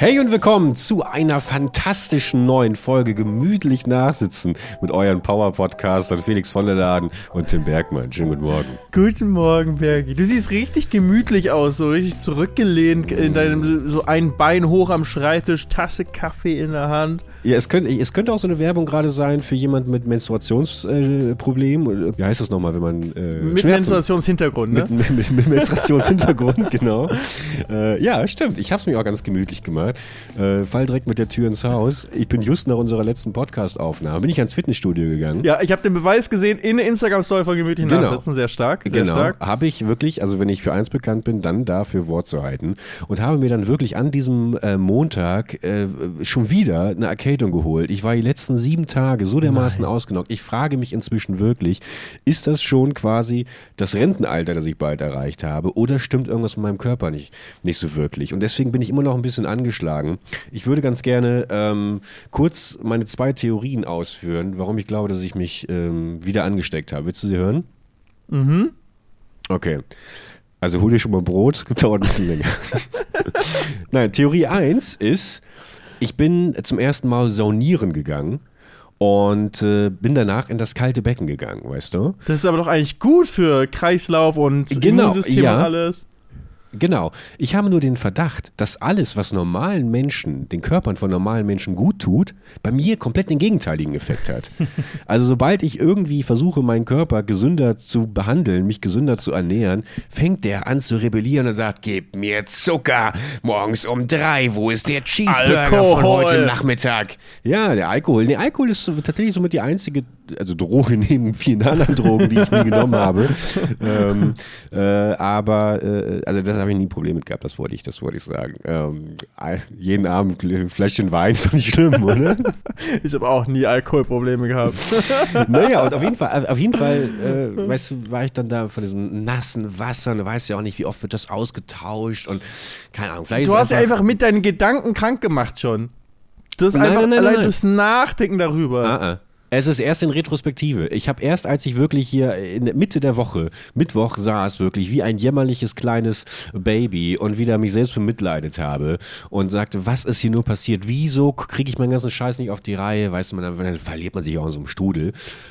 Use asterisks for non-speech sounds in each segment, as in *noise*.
Hey und willkommen zu einer fantastischen neuen Folge Gemütlich Nachsitzen mit euren Power-Podcastern Felix von der Laden und Tim Bergmann. Schönen guten Morgen. Guten Morgen, Bergi. Du siehst richtig gemütlich aus, so richtig zurückgelehnt in deinem, so ein Bein hoch am Schreibtisch, Tasse Kaffee in der Hand. Ja, es könnte, es könnte auch so eine Werbung gerade sein für jemanden mit Menstruationsproblemen. Äh, Wie heißt das nochmal, wenn man. Äh, Mit Schmerzen- Menstruationshintergrund, ne? Mit, mit, mit Menstruationshintergrund, *laughs* genau. Äh, ja, stimmt. Ich habe es mir auch ganz gemütlich gemacht. Äh, fall direkt mit der Tür ins Haus. Ich bin just nach unserer letzten Podcast-Aufnahme, bin ich ans Fitnessstudio gegangen. Ja, ich habe den Beweis gesehen in der Instagram-Story von gemütlichen Genau. Nachsitzen. Sehr stark, sehr genau, habe ich wirklich, also wenn ich für eins bekannt bin, dann dafür Wort zu halten und habe mir dann wirklich an diesem äh, Montag äh, schon wieder eine Erkältung geholt. Ich war die letzten sieben Tage so dermaßen ausgenockt. Ich frage mich inzwischen wirklich, ist das schon quasi das Rentenalter, das ich bald erreicht habe oder stimmt irgendwas mit meinem Körper nicht, nicht so wirklich? Und deswegen bin ich immer noch ein bisschen angeschlagen. Ich würde ganz gerne ähm, kurz meine zwei Theorien ausführen, warum ich glaube, dass ich mich ähm, wieder angesteckt habe. Willst du sie hören? Okay. Also hol dir schon mal Brot, gibt *laughs* dauert ein bisschen länger. *laughs* Nein, Theorie 1 ist, ich bin zum ersten Mal saunieren gegangen und äh, bin danach in das kalte Becken gegangen, weißt du? Das ist aber doch eigentlich gut für Kreislauf und Genau, Immunsystem ja. und alles. Genau. Ich habe nur den Verdacht, dass alles, was normalen Menschen, den Körpern von normalen Menschen gut tut, bei mir komplett den gegenteiligen Effekt hat. *laughs* Also sobald ich irgendwie versuche, meinen Körper gesünder zu behandeln, mich gesünder zu ernähren, fängt der an zu rebellieren und sagt, gib mir Zucker morgens um drei, wo ist der Cheeseburger von Alkohol. heute Nachmittag? Ja, der Alkohol. Nee, Alkohol ist tatsächlich somit die einzige, also Droge *laughs* neben vielen anderen Drogen, die ich nie genommen habe. *laughs* ähm, äh, aber, äh, also das habe ich nie ein Problem mit gehabt, das wollte ich, das wollte ich sagen. Ähm, jeden Abend ein Fläschchen Wein ist doch nicht schlimm, *laughs* oder? Ich habe auch nie Alkoholprobleme gehabt. naja, und auf jeden Fall, auf jeden Fall, äh, weißt du, war ich dann da von diesem nassen Wasser und du weißt ja auch nicht, wie oft wird das ausgetauscht und keine Ahnung, vielleicht Du ist hast ja einfach mit deinen Gedanken krank gemacht schon. Du hast Nein, einfach nein, nein, allein nein. durchs Nachdenken darüber. Ah, ah. Es ist erst in Retrospektive. Ich habe erst, als ich wirklich hier in der Mitte der Woche, Mittwoch saß, wirklich wie ein jämmerliches kleines Baby und wieder mich selbst bemitleidet habe und sagte, was ist hier nur passiert? Wieso kriege ich meinen ganzen Scheiß nicht auf die Reihe? Weißt du, man, dann verliert man sich auch in so einem Strudel.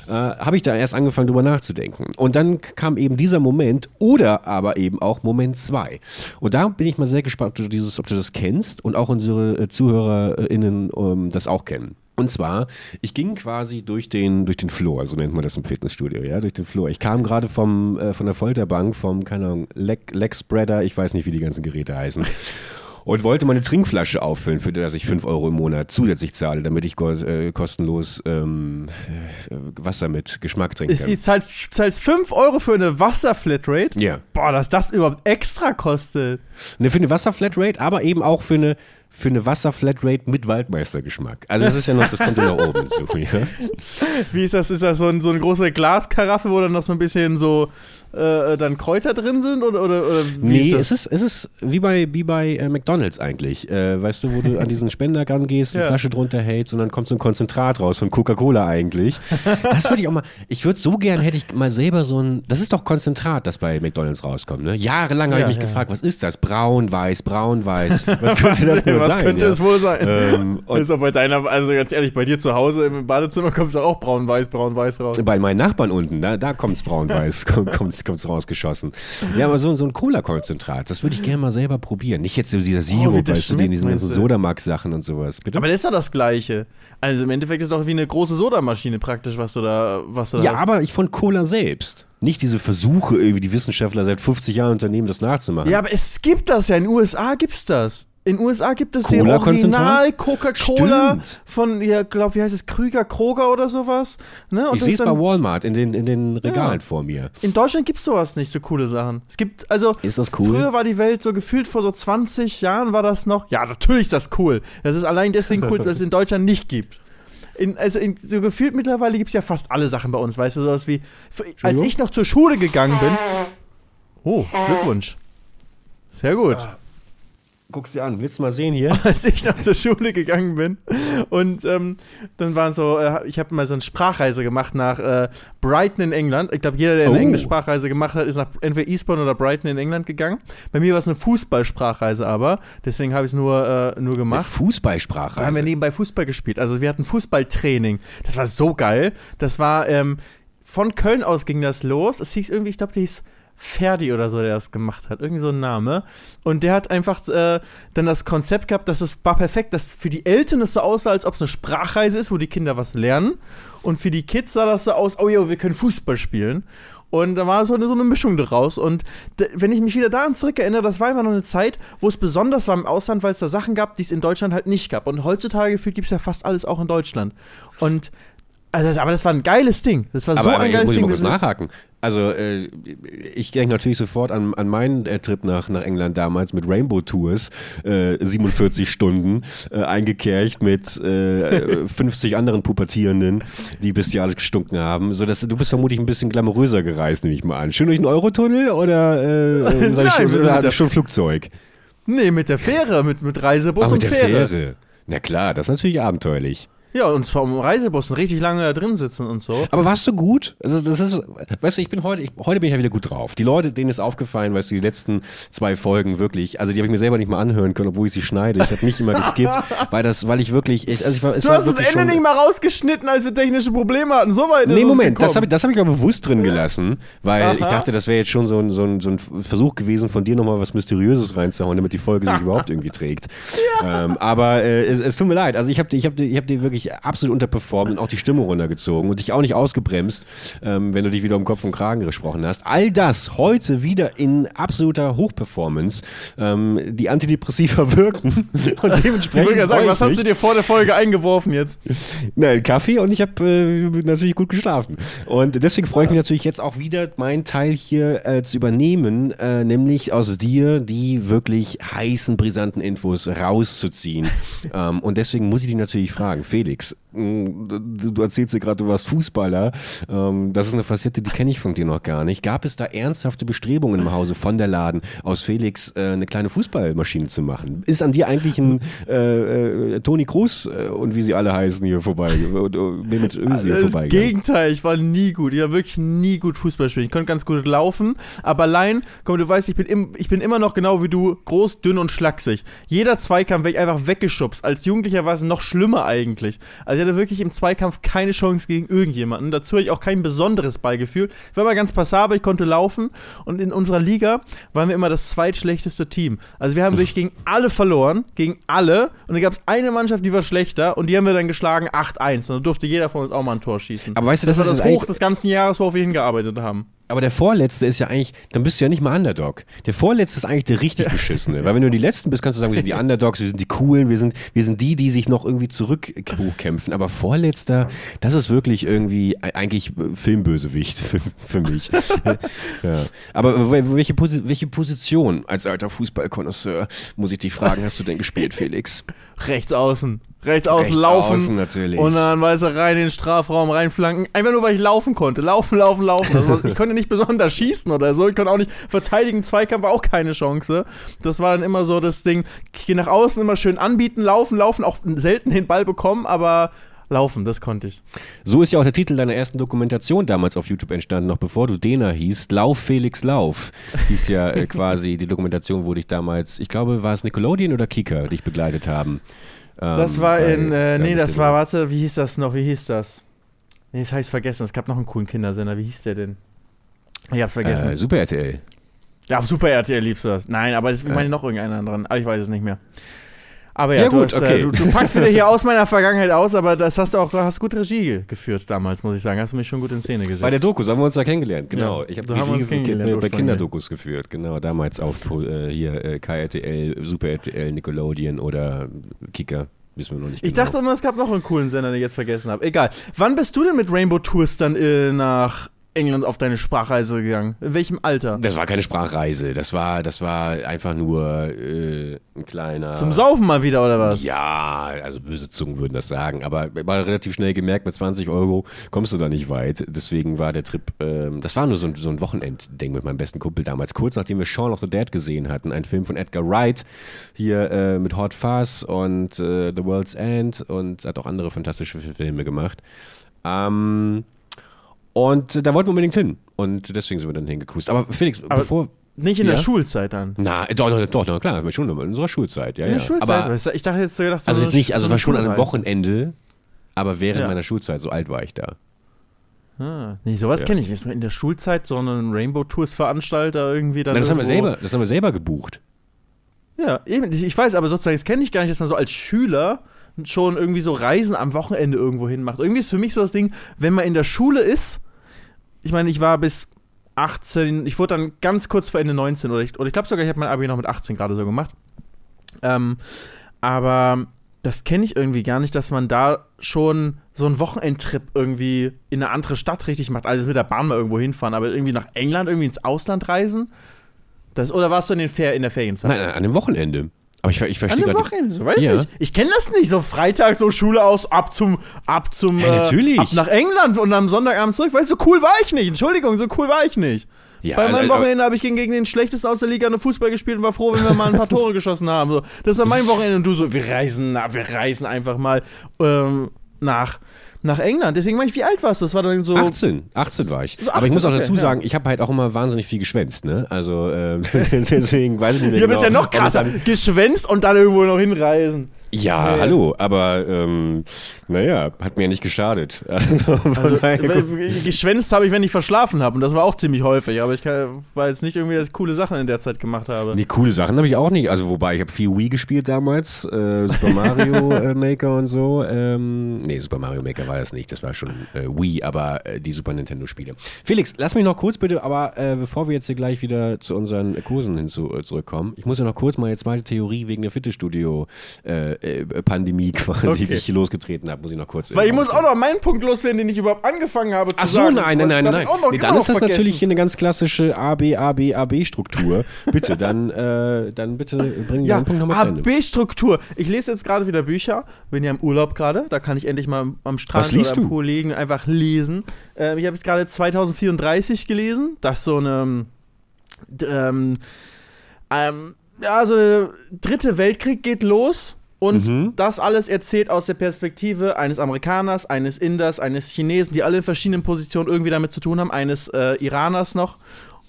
Äh, habe ich da erst angefangen, drüber nachzudenken. Und dann kam eben dieser Moment oder aber eben auch Moment zwei. Und da bin ich mal sehr gespannt, ob du, dieses, ob du das kennst und auch unsere äh, ZuhörerInnen ähm, das auch kennen. Und zwar, ich ging quasi durch den, durch den Flur, so nennt man das im Fitnessstudio, ja, durch den Flur. Ich kam gerade vom, äh, von der Folterbank, vom, keine Ahnung, Leg, Leg Spreader, ich weiß nicht, wie die ganzen Geräte heißen. *laughs* Und wollte meine Trinkflasche auffüllen, für das ich 5 Euro im Monat zusätzlich zahle, damit ich äh, kostenlos ähm, äh, Wasser mit Geschmack trinken Ist, kann. ihr zahlt, zahlst 5 Euro für eine Wasserflatrate? Ja. Boah, dass das überhaupt extra kostet. Ne, für eine Wasserflatrate, aber eben auch für eine, für eine Wasserflatrate mit Waldmeistergeschmack. Also das ist ja noch, das kommt ja noch oben zu. Ja? *laughs* Wie ist das? Ist das so, ein, so eine große Glaskaraffe, wo dann noch so ein bisschen so äh, dann Kräuter drin sind? Oder, oder, oder Nee, ist es ist, es ist wie bei, wie bei äh, McDonalds eigentlich. Äh, weißt du, wo du an diesen Spender die Ja. Flasche drunter hältst und dann kommt so ein Konzentrat raus von Coca-Cola eigentlich. Das würde ich auch mal, ich würde so gern, hätte ich mal selber so ein, das ist doch Konzentrat, das bei McDonalds rauskommt, ne? Jahrelang habe Ja, ich mich gefragt, was ist das? Braun, weiß, braun, weiß. Was könnte *laughs* das nur Was sein? könnte ja? es wohl sein? Ähm, *laughs* ist auch bei deiner, also ganz ehrlich, bei dir zu Hause im Badezimmer kommst du auch braun-weiß, braun-weiß raus. Bei meinen Nachbarn unten, da, da kommt's braun-weiß, *laughs* kommt, kommt's, kommt's rausgeschossen. Ja, aber so, so ein Cola-Konzentrat, das würde ich gerne mal selber probieren. Nicht jetzt dieser Sirup, Oh, wie das weißt du, in diesen ganzen? Sodamax-Sachen und sowas. Bitte? Aber das ist doch das Gleiche. Also im Endeffekt ist doch wie eine große Sodamaschine praktisch, was du da, was du da ja, hast. aber ich von Cola selbst. Nicht diese Versuche, irgendwie die Wissenschaftler seit 50 Jahren unternehmen, das nachzumachen. Ja, aber es gibt das ja. In den USA gibt's das. In den USA gibt es den? Original Coca-Cola von, ja, glaub, wie heißt es, Krüger Kroger oder sowas. Ne? Und ich sehe es bei Walmart in den, in den Regalen Ja. vor mir. In Deutschland gibt's sowas nicht, so coole Sachen. Es gibt, also, Ist das cool? früher war die Welt so gefühlt vor so 20 Jahren war das noch. Ja, natürlich ist das cool. Das ist allein deswegen cool, weil es *laughs* in Deutschland nicht gibt. In, also in, so gefühlt mittlerweile gibt's ja fast alle Sachen bei uns, weißt du, sowas wie, als ich noch zur Schule gegangen bin. Oh, Glückwunsch. Sehr gut. Guckst dir an, willst du mal sehen hier? *laughs* als ich noch zur Schule gegangen bin. Und ähm, dann waren so, äh, ich habe mal so eine Sprachreise gemacht nach äh, Brighton in England. Ich glaube, jeder, der eine Oh. englische Sprachreise gemacht hat, ist nach entweder Eastbourne oder Brighton in England gegangen. Bei mir war es eine Fußballsprachreise aber, deswegen habe ich es nur, äh, nur gemacht. Fußballsprache. Da haben wir nebenbei Fußball gespielt. Also wir hatten Fußballtraining. Das war so geil. Das war, ähm, von Köln aus ging das los. Es hieß irgendwie, ich glaube, der hieß Ferdi oder so, der das gemacht hat. Irgendwie so ein Name. Und der hat einfach äh, dann das Konzept gehabt, dass es war perfekt, dass für die Eltern es so aussah, als ob es eine Sprachreise ist, wo die Kinder was lernen. Und für die Kids sah das so aus, oh jo, wir können Fußball spielen. Und da war so eine, so eine Mischung daraus. Und wenn ich mich wieder daran zurückerinnere, das war einfach noch eine Zeit, wo es besonders war im Ausland, weil es da Sachen gab, die es in Deutschland halt nicht gab. Und heutzutage gibt es ja fast alles auch in Deutschland. Und also, aber das war ein geiles Ding. Das war so aber, aber ein ich geiles muss ich Ding. Wir sind- nachhaken. Also, äh, ich denke natürlich sofort an, an meinen äh, Trip nach, nach England damals mit Rainbow Tours, äh, 47 Stunden, äh, eingekercht mit äh, 50 anderen Pubertierenden, die bestialisch gestunken haben. So, dass, du bist vermutlich ein bisschen glamouröser gereist, nehme ich mal an. Schön durch den Eurotunnel oder, äh, *laughs* ich Nein, schon, der- schon Flugzeug? Nee, mit der Fähre, mit, mit Reisebus Ah, und mit der Fähre. Fähre. Na klar, das ist natürlich abenteuerlich. Ja, und zwar im Reisebus und richtig lange da drin sitzen und so. Aber warst du gut? Also das ist, weißt du, ich bin heute, ich, heute bin ich ja wieder gut drauf. Die Leute, denen ist aufgefallen, weißt du, die letzten zwei Folgen wirklich, also die habe ich mir selber nicht mal anhören können, obwohl ich sie schneide. Ich habe nicht immer geskippt, *laughs* weil das, weil ich wirklich, ich, also ich war, es Du war hast das Ende schon, nicht mal rausgeschnitten, als wir technische Probleme hatten. So weit ist Nee, Moment, das habe ich, das ich aber bewusst drin gelassen, weil ich Aha. dachte, das wäre jetzt schon so ein, so, ein, so ein Versuch gewesen, von dir nochmal was Mysteriöses reinzuhauen, damit die Folge sich *laughs* überhaupt irgendwie trägt. Ähm, aber äh, es, es tut mir leid, also ich habe ich hab ich hab die wirklich absolut unterperformt und auch die Stimme runtergezogen und dich auch nicht ausgebremst, ähm, wenn du dich wieder um Kopf und Kragen gesprochen hast. All das heute wieder in absoluter Hochperformance, ähm, die Antidepressiva *laughs* wirken und Ich dementsprechend gerade sagen, ich was hast du dir vor der Folge eingeworfen jetzt? Nein, Kaffee und ich habe äh, natürlich gut geschlafen. Und deswegen freue ich mich natürlich jetzt auch wieder, meinen Teil hier äh, zu übernehmen, äh, nämlich aus dir die wirklich heißen, brisanten Infos rauszuziehen. *laughs* ähm, und deswegen muss ich dich natürlich fragen, Felix, unterwegs du, du erzählst dir gerade, du warst Fußballer. Ähm, das ist eine Facette, die kenne ich von dir noch gar nicht. Gab es da ernsthafte Bestrebungen im Hause von der Laden, aus Felix äh, eine kleine Fußballmaschine zu machen? Ist an dir eigentlich ein äh, äh, Toni Kroos äh, und wie sie alle heißen hier vorbei, und Mehmet Özil Das vorbei? Gegenteil, ich war nie gut. Ich war wirklich nie gut Fußball spielen. Ich konnte ganz gut laufen, aber allein, komm, du weißt, ich bin, im, ich bin immer noch genau wie du, groß, dünn und schlaksig. Jeder Zweikampf werde ich einfach weggeschubst. Als Jugendlicher war es noch schlimmer eigentlich. Also ich hatte wirklich im Zweikampf keine Chance gegen irgendjemanden. Dazu hatte ich auch kein besonderes Ballgefühl. Ich war immer ganz passabel, ich konnte laufen und in unserer Liga waren wir immer das zweitschlechteste Team. Also wir haben wirklich gegen alle verloren, gegen alle. Und dann gab es eine Mannschaft, die war schlechter und die haben wir dann geschlagen 8-1. Und dann durfte jeder von uns auch mal ein Tor schießen. Aber weißt du, das, das war ist das eigentlich- Hoch des ganzen Jahres, worauf wir hingearbeitet haben. Aber der Vorletzte ist ja eigentlich, dann bist du ja nicht mal Underdog. Der Vorletzte ist eigentlich der richtig beschissene. Weil wenn du die Letzten bist, kannst du sagen, wir sind die *laughs* Underdogs, wir sind die Coolen, wir sind, wir sind die, die sich noch irgendwie zurück hochkämpfen. Aber Vorletzter, das ist wirklich irgendwie e- eigentlich Filmbösewicht für, für mich. *laughs* ja. Aber wel- welche, Posi welche Position als alter Fußballkonnoisseur, muss ich dich fragen, hast du denn gespielt, Felix? Rechts außen. Rechts außen laufen. außen natürlich. Und dann weiß er rein in den Strafraum, reinflanken. Einfach nur, weil ich laufen konnte. Laufen, laufen, laufen. Also, *laughs* ich konnte nicht besonders schießen oder so. Ich konnte auch nicht verteidigen. Zweikampf war auch keine Chance. Das war dann immer so das Ding. Ich gehe nach außen immer schön anbieten, laufen, laufen. Auch selten den Ball bekommen, aber laufen, das konnte ich. So ist ja auch der Titel deiner ersten Dokumentation damals auf YouTube entstanden, noch bevor du Dena hießt. Lauf, Felix, Lauf. Hieß ja äh, *laughs* quasi die Dokumentation, wo dich damals, ich glaube, war es Nickelodeon oder Kicker, dich begleitet haben. Ähm, Das war bei in, äh, nee, das war, warte, wie hieß das noch? Wie hieß das? Nee, das habe ich vergessen. Es gab noch einen coolen Kindersender. Wie hieß der denn? Ich hab's vergessen. Äh, Super RTL. Ja, auf Super RTL lief das. Nein, aber es, ich meine noch irgendeinen anderen. Aber ich weiß es nicht mehr. Aber ja, Ja, du, gut, hast, okay. äh, du, du packst wieder hier *laughs* aus meiner Vergangenheit aus, aber das hast du auch, du hast gut Regie geführt damals, muss ich sagen. Hast du mich schon gut in Szene gesetzt. Bei der Doku, so haben wir uns da kennengelernt, genau. Ja, ich habe so Regie kennengelernt bei. Kinderdokus geführt, genau. Damals auf äh, hier äh, KRTL, Super RTL, Nickelodeon oder Kicker. Wissen wir noch nicht ich genau. dachte immer, es gab noch einen coolen Sender, den ich jetzt vergessen habe. Egal. Wann bist du denn mit Rainbow Tours dann äh, nach England auf deine Sprachreise gegangen? In welchem Alter? Das war keine Sprachreise, das war, das war einfach nur äh, ein kleiner. Zum Saufen mal wieder, oder was? Ja, also böse Zungen würden das sagen, aber war relativ schnell gemerkt, mit 20 Euro kommst du da nicht weit. Deswegen war der Trip, ähm, das war nur so ein, so ein Wochenendding mit meinem besten Kumpel damals, kurz nachdem wir Shaun of the Dead gesehen hatten, ein Film von Edgar Wright, hier äh, mit Hot Fuzz und äh, The World's End und hat auch andere fantastische Filme gemacht. Ähm, und da wollten wir unbedingt hin. Und deswegen sind wir dann hingecruised. Aber Felix, Aber bevor. Nicht in Ja? der Schulzeit dann. Na, doch, doch, doch, doch klar, schon in unserer Schulzeit, ja, In ja. der Schulzeit? Aber, ich dachte jetzt so gedacht, so also jetzt nicht, also so es war schon an einem. Wochenende, aber während Ja. meiner Schulzeit, so alt war ich da. Ah, nee, sowas Ja. kenne ich nicht. In der Schulzeit so einen Rainbow Tours Veranstalter irgendwie dann. Nein, das haben wir selber, das haben wir selber gebucht. Ja, eben. Ich weiß, aber sozusagen, das kenne ich gar nicht, dass man so als Schüler schon irgendwie so Reisen am Wochenende irgendwo hin macht. Irgendwie ist für mich so das Ding, wenn man in der Schule ist, ich meine, ich war bis 18, ich wurde dann ganz kurz vor Ende 19 oder ich, oder ich glaube sogar, ich habe mein Abi noch mit 18 gerade so gemacht. Ähm, aber das kenne ich irgendwie gar nicht, dass man da schon so einen Wochenendtrip irgendwie in eine andere Stadt richtig macht. Also mit der Bahn mal irgendwo hinfahren, aber irgendwie nach England, irgendwie ins Ausland reisen. Das, oder warst du in, den Fer in der Ferienzeit? Nein, nein, an dem Wochenende. Aber ich, ich An verstehe dem gerade. Wochenende, so weiß Ja. ich. Ich kenne das nicht. So Freitag, so Schule aus, ab zum, ab zum, Ja, natürlich. ab nach England und am Sonntagabend zurück. Weißt du, so cool war ich nicht. Entschuldigung, so cool war ich nicht. Ja, Bei meinem also- Wochenende habe ich gegen, gegen den schlechtesten aus der Liga eine Fußball gespielt und war froh, wenn wir mal ein paar Tore *laughs* geschossen haben. So, das war mein Wochenende und du so, wir reisen, na, wir reisen einfach mal ähm, nach, nach England. Deswegen meine ich, wie alt warst du? Das war dann so. 18, 18 war ich. So Aber ich muss auch 18, dazu okay, sagen, ich habe halt auch immer wahnsinnig viel geschwänzt, ne? Also ähm, *laughs* deswegen weiß ich nicht mehr Hier bist ja genau, noch krasser. Geschwänzt und dann irgendwo noch hinreisen. Ja, Nee. hallo, aber ähm, naja, hat mir ja nicht geschadet. *laughs* Also, Also, geschwänzt habe ich, wenn ich verschlafen habe. Und das war auch ziemlich häufig. Aber ich kann, war jetzt nicht irgendwie, dass ich coole Sachen in der Zeit gemacht habe. Nee, coole Sachen habe ich auch nicht. Also wobei, ich habe viel Wii gespielt damals, äh, Super Mario *laughs* äh, Maker und so. Ähm, nee, Super Mario Maker war das nicht, das war schon äh, Wii, aber äh, die Super Nintendo Spiele. Felix, lass mich noch kurz bitte, aber äh, bevor wir jetzt hier gleich wieder zu unseren Kursen hinzu, äh, zurückkommen, ich muss ja noch kurz meine zweite Theorie wegen der Fitnessstudio äh, äh, Pandemie *laughs* quasi, Okay. die ich hier losgetreten habe, muss ich noch kurz Weil ich muss auch noch meinen Punkt loswerden, den ich überhaupt angefangen habe zu Ach so, sagen. nein, nein, nein, nein. nee, dann noch ist das vergessen. natürlich hier eine ganz klassische AB, AB, AB-Struktur. *laughs* bitte, dann, äh, dann bitte bringen wir Ja, den Punkt nochmal zu Ende. AB-Struktur. Ich lese jetzt gerade wieder Bücher, bin ja im Urlaub gerade, da kann ich endlich mal am Strand oder am? Pool liegen, einfach lesen. Ähm, ich habe jetzt gerade 2034 gelesen, das so eine d- ähm, ähm, ja, so der dritte Weltkrieg geht los und Mhm. das alles erzählt aus der Perspektive eines Amerikaners, eines Inders, eines Chinesen, die alle in verschiedenen Positionen irgendwie damit zu tun haben, eines äh, Iraners noch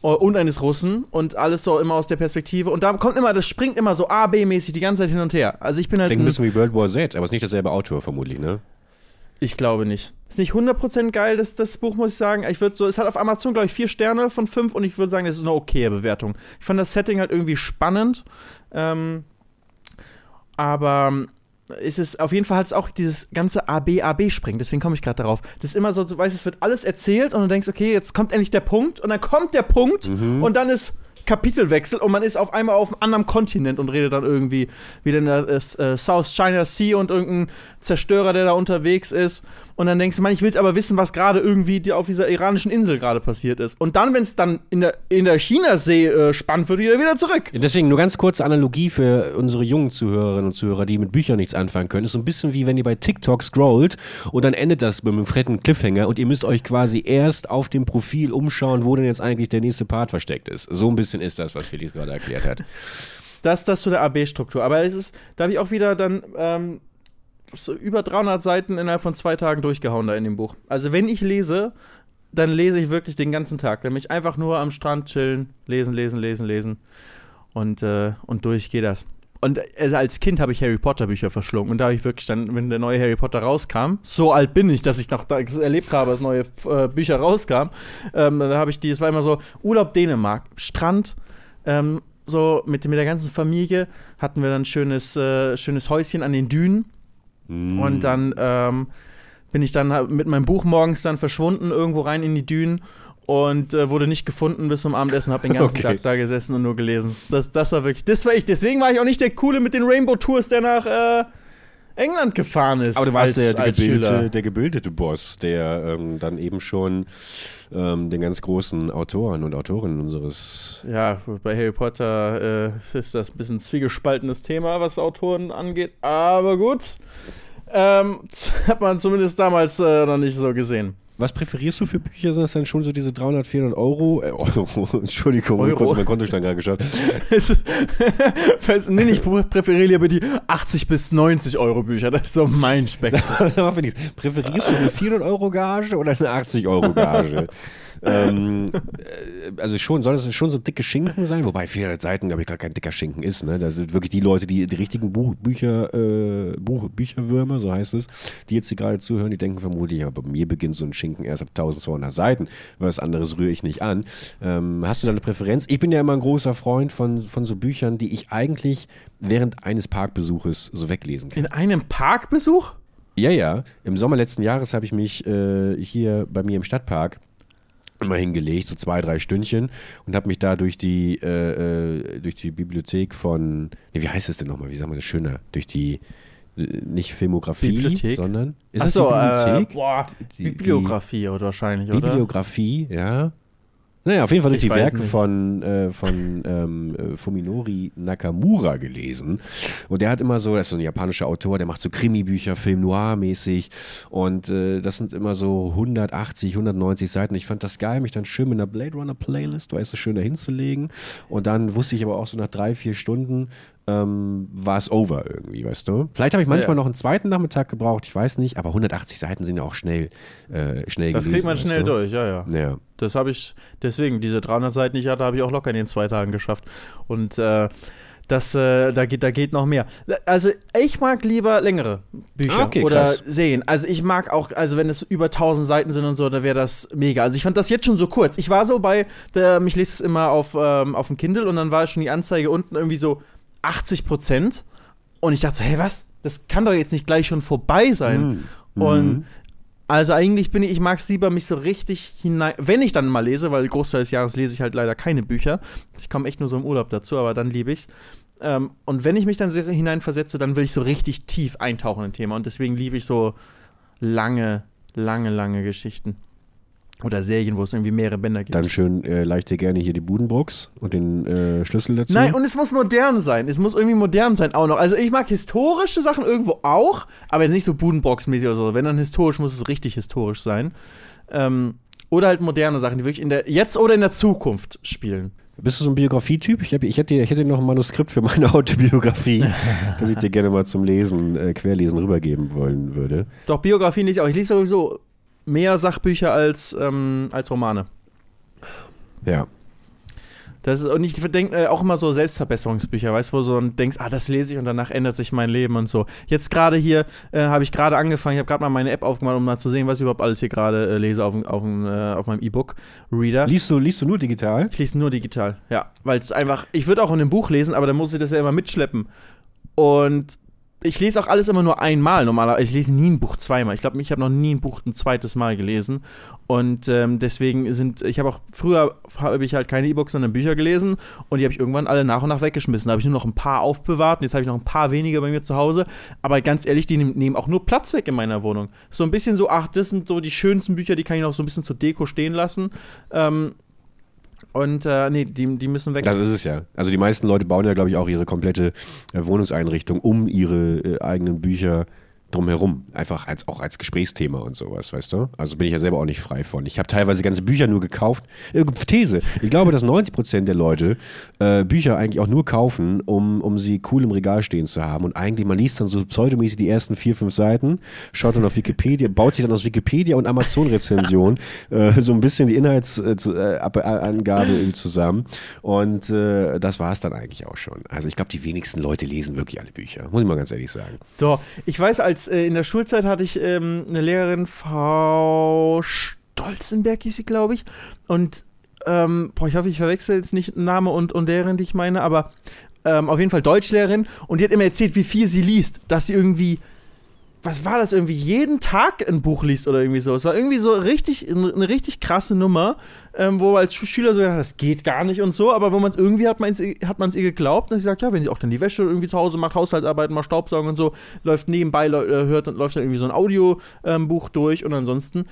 äh, und eines Russen und alles so immer aus der Perspektive und da kommt immer, das springt immer so A, B-mäßig die ganze Zeit hin und her. Also ich bin halt Klingt ein bisschen wie World War Z, aber ist nicht derselbe Autor vermutlich, ne? ich glaube nicht. Ist nicht 100% geil, das, das Buch, muss ich sagen. Ich würde so, es hat auf Amazon, glaube ich, vier Sterne von fünf und ich würde sagen, das ist eine okaye Bewertung. Ich fand das Setting halt irgendwie spannend. Ähm, aber ähm, es ist auf jeden Fall halt auch dieses ganze AB-AB-Springen, deswegen komme ich gerade darauf. Das ist immer so, du weißt, es wird alles erzählt und du denkst, okay, jetzt kommt endlich der Punkt und dann kommt der Punkt und dann ist Kapitelwechsel und man ist auf einmal auf einem anderen Kontinent und redet dann irgendwie wieder in der äh, äh, South China Sea und irgendein Zerstörer, der da unterwegs ist. Und dann denkst du, man, ich will aber wissen, was gerade irgendwie die auf dieser iranischen Insel gerade passiert ist. Und dann, wenn es dann in der, in der Chinasee äh, spannend wird, wieder wieder zurück. Deswegen nur ganz kurze Analogie für unsere jungen Zuhörerinnen und Zuhörer, die mit Büchern nichts anfangen können. Ist so ein bisschen wie wenn ihr bei TikTok scrollt und dann endet das mit einem fetten Cliffhanger und ihr müsst euch quasi erst auf dem Profil umschauen, wo denn jetzt eigentlich der nächste Part versteckt ist. So ein bisschen ist das, was Felix gerade erklärt hat. *laughs* Das, das zu der AB-Struktur. Aber es ist, da habe ich auch wieder dann ähm, so über 300 Seiten innerhalb von zwei Tagen durchgehauen da in dem Buch. Also wenn ich lese, dann lese ich wirklich den ganzen Tag. Nämlich einfach nur am Strand chillen, lesen, lesen, lesen, lesen. Und, äh, und durch geht das. Und also als Kind habe ich Harry Potter Bücher verschlungen. Und da habe ich wirklich dann, wenn der neue Harry Potter rauskam, so alt bin ich, dass ich noch da erlebt habe, dass neue äh, Bücher rauskamen, ähm, dann habe ich die, es war immer so, Urlaub Dänemark, Strand, ähm, so mit, mit der ganzen Familie hatten wir dann ein schönes, äh, schönes Häuschen an den Dünen. Und dann ähm, bin ich dann mit meinem Buch morgens dann verschwunden, irgendwo rein in die Dünen und äh, wurde nicht gefunden bis zum Abendessen, habe den ganzen *laughs* Okay. Tag da gesessen und nur gelesen. Das, das war wirklich, das war ich. Deswegen war ich auch nicht der Coole mit den Rainbow Tours, der nach, äh, England gefahren ist. Aber du warst als, der, als gebildete, der gebildete Boss, der ähm, dann eben schon ähm, den ganz großen Autoren und Autorinnen unseres. Ja, bei Harry Potter äh, ist das ein bisschen zwiegespaltenes Thema, was Autoren angeht. Aber gut. Ähm, *laughs* hat man zumindest damals äh, noch nicht so gesehen. Was präferierst du für Bücher? Sind das dann schon so diese 300, 400 Euro? Äh, Euro, *laughs* Entschuldigung, Euro. kurz mein Kontostand gerade geschaut. *laughs* *laughs* nee, ich präferiere lieber die 80 bis 90 Euro Bücher. Das ist so mein Spektrum. Präferierst du eine 400 Euro Gage oder eine 80 Euro Gage? ähm, äh, also schon, soll das schon so dicke Schinken sein? Wobei 400 Seiten, glaube ich, gar kein dicker Schinken ist. Ne? Das sind wirklich die Leute, die die richtigen Buch, Bücher, äh, Buch, Bücherwürmer, so heißt es, die jetzt hier gerade zuhören, die denken vermutlich, aber bei mir beginnt so ein Schinken erst ab 1200 Seiten. Was anderes rühre ich nicht an. Ähm, hast du da eine Präferenz? Ich bin ja immer ein großer Freund von, von so Büchern, die ich eigentlich während eines Parkbesuches so weglesen kann. In einem Parkbesuch? Ja, ja. Im Sommer letzten Jahres habe ich mich äh, hier bei mir im Stadtpark immer hingelegt, so zwei, drei Stündchen und habe mich da durch die, äh, äh, durch die Bibliothek von, nee, wie heißt es denn nochmal, wie sagen wir das schöner, durch die, äh, nicht Filmografie, Bibliothek? sondern, ist das die äh, Bibliothek? boah, Die- die- Bibliografie oder wahrscheinlich, Die oder? Bibliografie, ja. Naja, auf jeden Fall durch Ich die Werke nicht. von, äh, von ähm, äh, Fuminori Nakamura gelesen. Und der hat immer so, das ist so ein japanischer Autor, der macht so Krimi-Bücher, Film Noir-mäßig. Und äh, das sind immer so 180, 190 Seiten. Ich fand das geil, mich dann schön mit einer Blade Runner Playlist, weißt du, schön da hinzulegen. Und dann wusste ich aber auch so nach drei, vier Stunden, ähm, war es over irgendwie, weißt du? Vielleicht habe ich manchmal Ja. noch einen zweiten Nachmittag gebraucht, ich weiß nicht, aber 180 Seiten sind ja auch schnell, äh, schnell Das gelesen. kriegt man schnell du? durch, ja, ja. Ja. Das habe ich, deswegen, diese 300 Seiten, die ich hatte, habe ich auch locker in den zwei Tagen geschafft. Und äh, das, äh, da, geht, da geht noch mehr. Also, ich mag lieber längere Bücher Ah, okay, oder krass. Serien. Also, ich mag auch, also, wenn es über 1000 Seiten sind und so, da wäre das mega. Also, ich fand das jetzt schon so kurz. Ich war so bei, der, ich lese es immer auf, ähm, auf dem Kindle und dann war schon die Anzeige unten irgendwie so 80 Prozent. Und ich dachte so, hey, was? Das kann doch jetzt nicht gleich schon vorbei sein. Mhm. Und also eigentlich bin ich, ich mag es lieber, mich so richtig hinein, wenn ich dann mal lese, weil Großteil des Jahres lese ich halt leider keine Bücher. Ich komme echt nur so im Urlaub dazu, aber dann liebe ich's. Ähm, und wenn ich mich dann so hineinversetze, dann will ich so richtig tief eintauchen in ein Thema. Und deswegen liebe ich so lange, lange, lange Geschichten. Oder Serien, wo es irgendwie mehrere Bänder gibt. Dann schön äh, leicht dir gerne hier die Budenbrooks und den äh, Schlüssel dazu. Nein, und es muss modern sein. Es muss irgendwie modern sein auch noch. Also ich mag historische Sachen irgendwo auch, aber jetzt nicht so Budenbox-mäßig oder so. Wenn dann historisch, muss es richtig historisch sein. Ähm, oder halt moderne Sachen, die wirklich in der jetzt oder in der Zukunft spielen. Bist du so ein Biografietyp? Ich, hab, ich, hätte, ich hätte noch ein Manuskript für meine *laughs* Autobiografie, *laughs* das ich dir gerne mal zum Lesen, äh, Querlesen rübergeben wollen würde. Doch Biografien lese ich auch. Ich lese sowieso mehr Sachbücher als, ähm, als Romane. Ja. Das ist, und ich denke äh, auch immer so Selbstverbesserungsbücher, weißt du, wo du so denkst, ah, das lese ich und danach ändert sich mein Leben und so. Jetzt gerade hier äh, habe ich gerade angefangen, ich habe gerade mal meine App aufgemacht, um mal zu sehen, was ich überhaupt alles hier gerade äh, lese auf, auf, äh, auf meinem E-Book-Reader. Liest du, liest du nur digital? Ich lese nur digital, ja. Weil es einfach, ich würde auch in einem Buch lesen, aber dann muss ich das ja immer mitschleppen. Und ich lese auch alles immer nur einmal normalerweise. Ich lese nie ein Buch zweimal. Ich glaube, ich habe noch nie ein Buch ein zweites Mal gelesen. Und ähm, deswegen sind, ich habe auch, früher habe ich halt keine E-Books, sondern Bücher gelesen. Und die habe ich irgendwann alle nach und nach weggeschmissen. Da habe ich nur noch ein paar aufbewahrt. Und jetzt habe ich noch ein paar weniger bei mir zu Hause. Aber ganz ehrlich, die nehmen auch nur Platz weg in meiner Wohnung. So ein bisschen so, ach, das sind so die schönsten Bücher, die kann ich noch so ein bisschen zur Deko stehen lassen. Ähm, und äh, nee, die, die müssen weg. Das ist es ja. Also die meisten Leute bauen ja, glaube ich, auch ihre komplette äh, Wohnungseinrichtung um ihre äh, eigenen Bücher drumherum. Einfach als, auch als Gesprächsthema und sowas, weißt du? Also bin ich ja selber auch nicht frei von. Ich habe teilweise ganze Bücher nur gekauft. Äh, These. Ich glaube, dass 90% der Leute äh, Bücher eigentlich auch nur kaufen, um, um sie cool im Regal stehen zu haben. Und eigentlich, man liest dann so pseudomäßig die ersten vier, fünf Seiten, schaut dann auf Wikipedia, baut sich dann aus Wikipedia und Amazon-Rezension *laughs* äh, so ein bisschen die Inhaltsangabe irgendwie zusammen. Und äh, das war es dann eigentlich auch schon. Also ich glaube, die wenigsten Leute lesen wirklich alle Bücher. Muss ich mal ganz ehrlich sagen. Doch, ich weiß, als äh, in der Schulzeit hatte ich ähm, eine Lehrerin, Frau Stolzenberg hieß sie, glaube ich. Und, ähm, boah, ich hoffe, ich verwechsel jetzt nicht Name und, und Lehrerin, die ich meine, aber ähm, auf jeden Fall Deutschlehrerin. Und die hat immer erzählt, wie viel sie liest. Dass sie irgendwie, was war das, irgendwie jeden Tag ein Buch liest oder irgendwie so. Es war irgendwie so richtig, eine richtig krasse Nummer. Ähm, wo als Schüler so gedacht, das geht gar nicht und so, aber wo man es irgendwie hat man es hat man's ihr geglaubt und sie sagt, ja, wenn sie auch dann die Wäsche irgendwie zu Hause macht, Haushaltsarbeiten, mal Staubsaugen und so, läuft nebenbei, äh, hört und läuft dann irgendwie so ein Audiobuch ähm, durch und ansonsten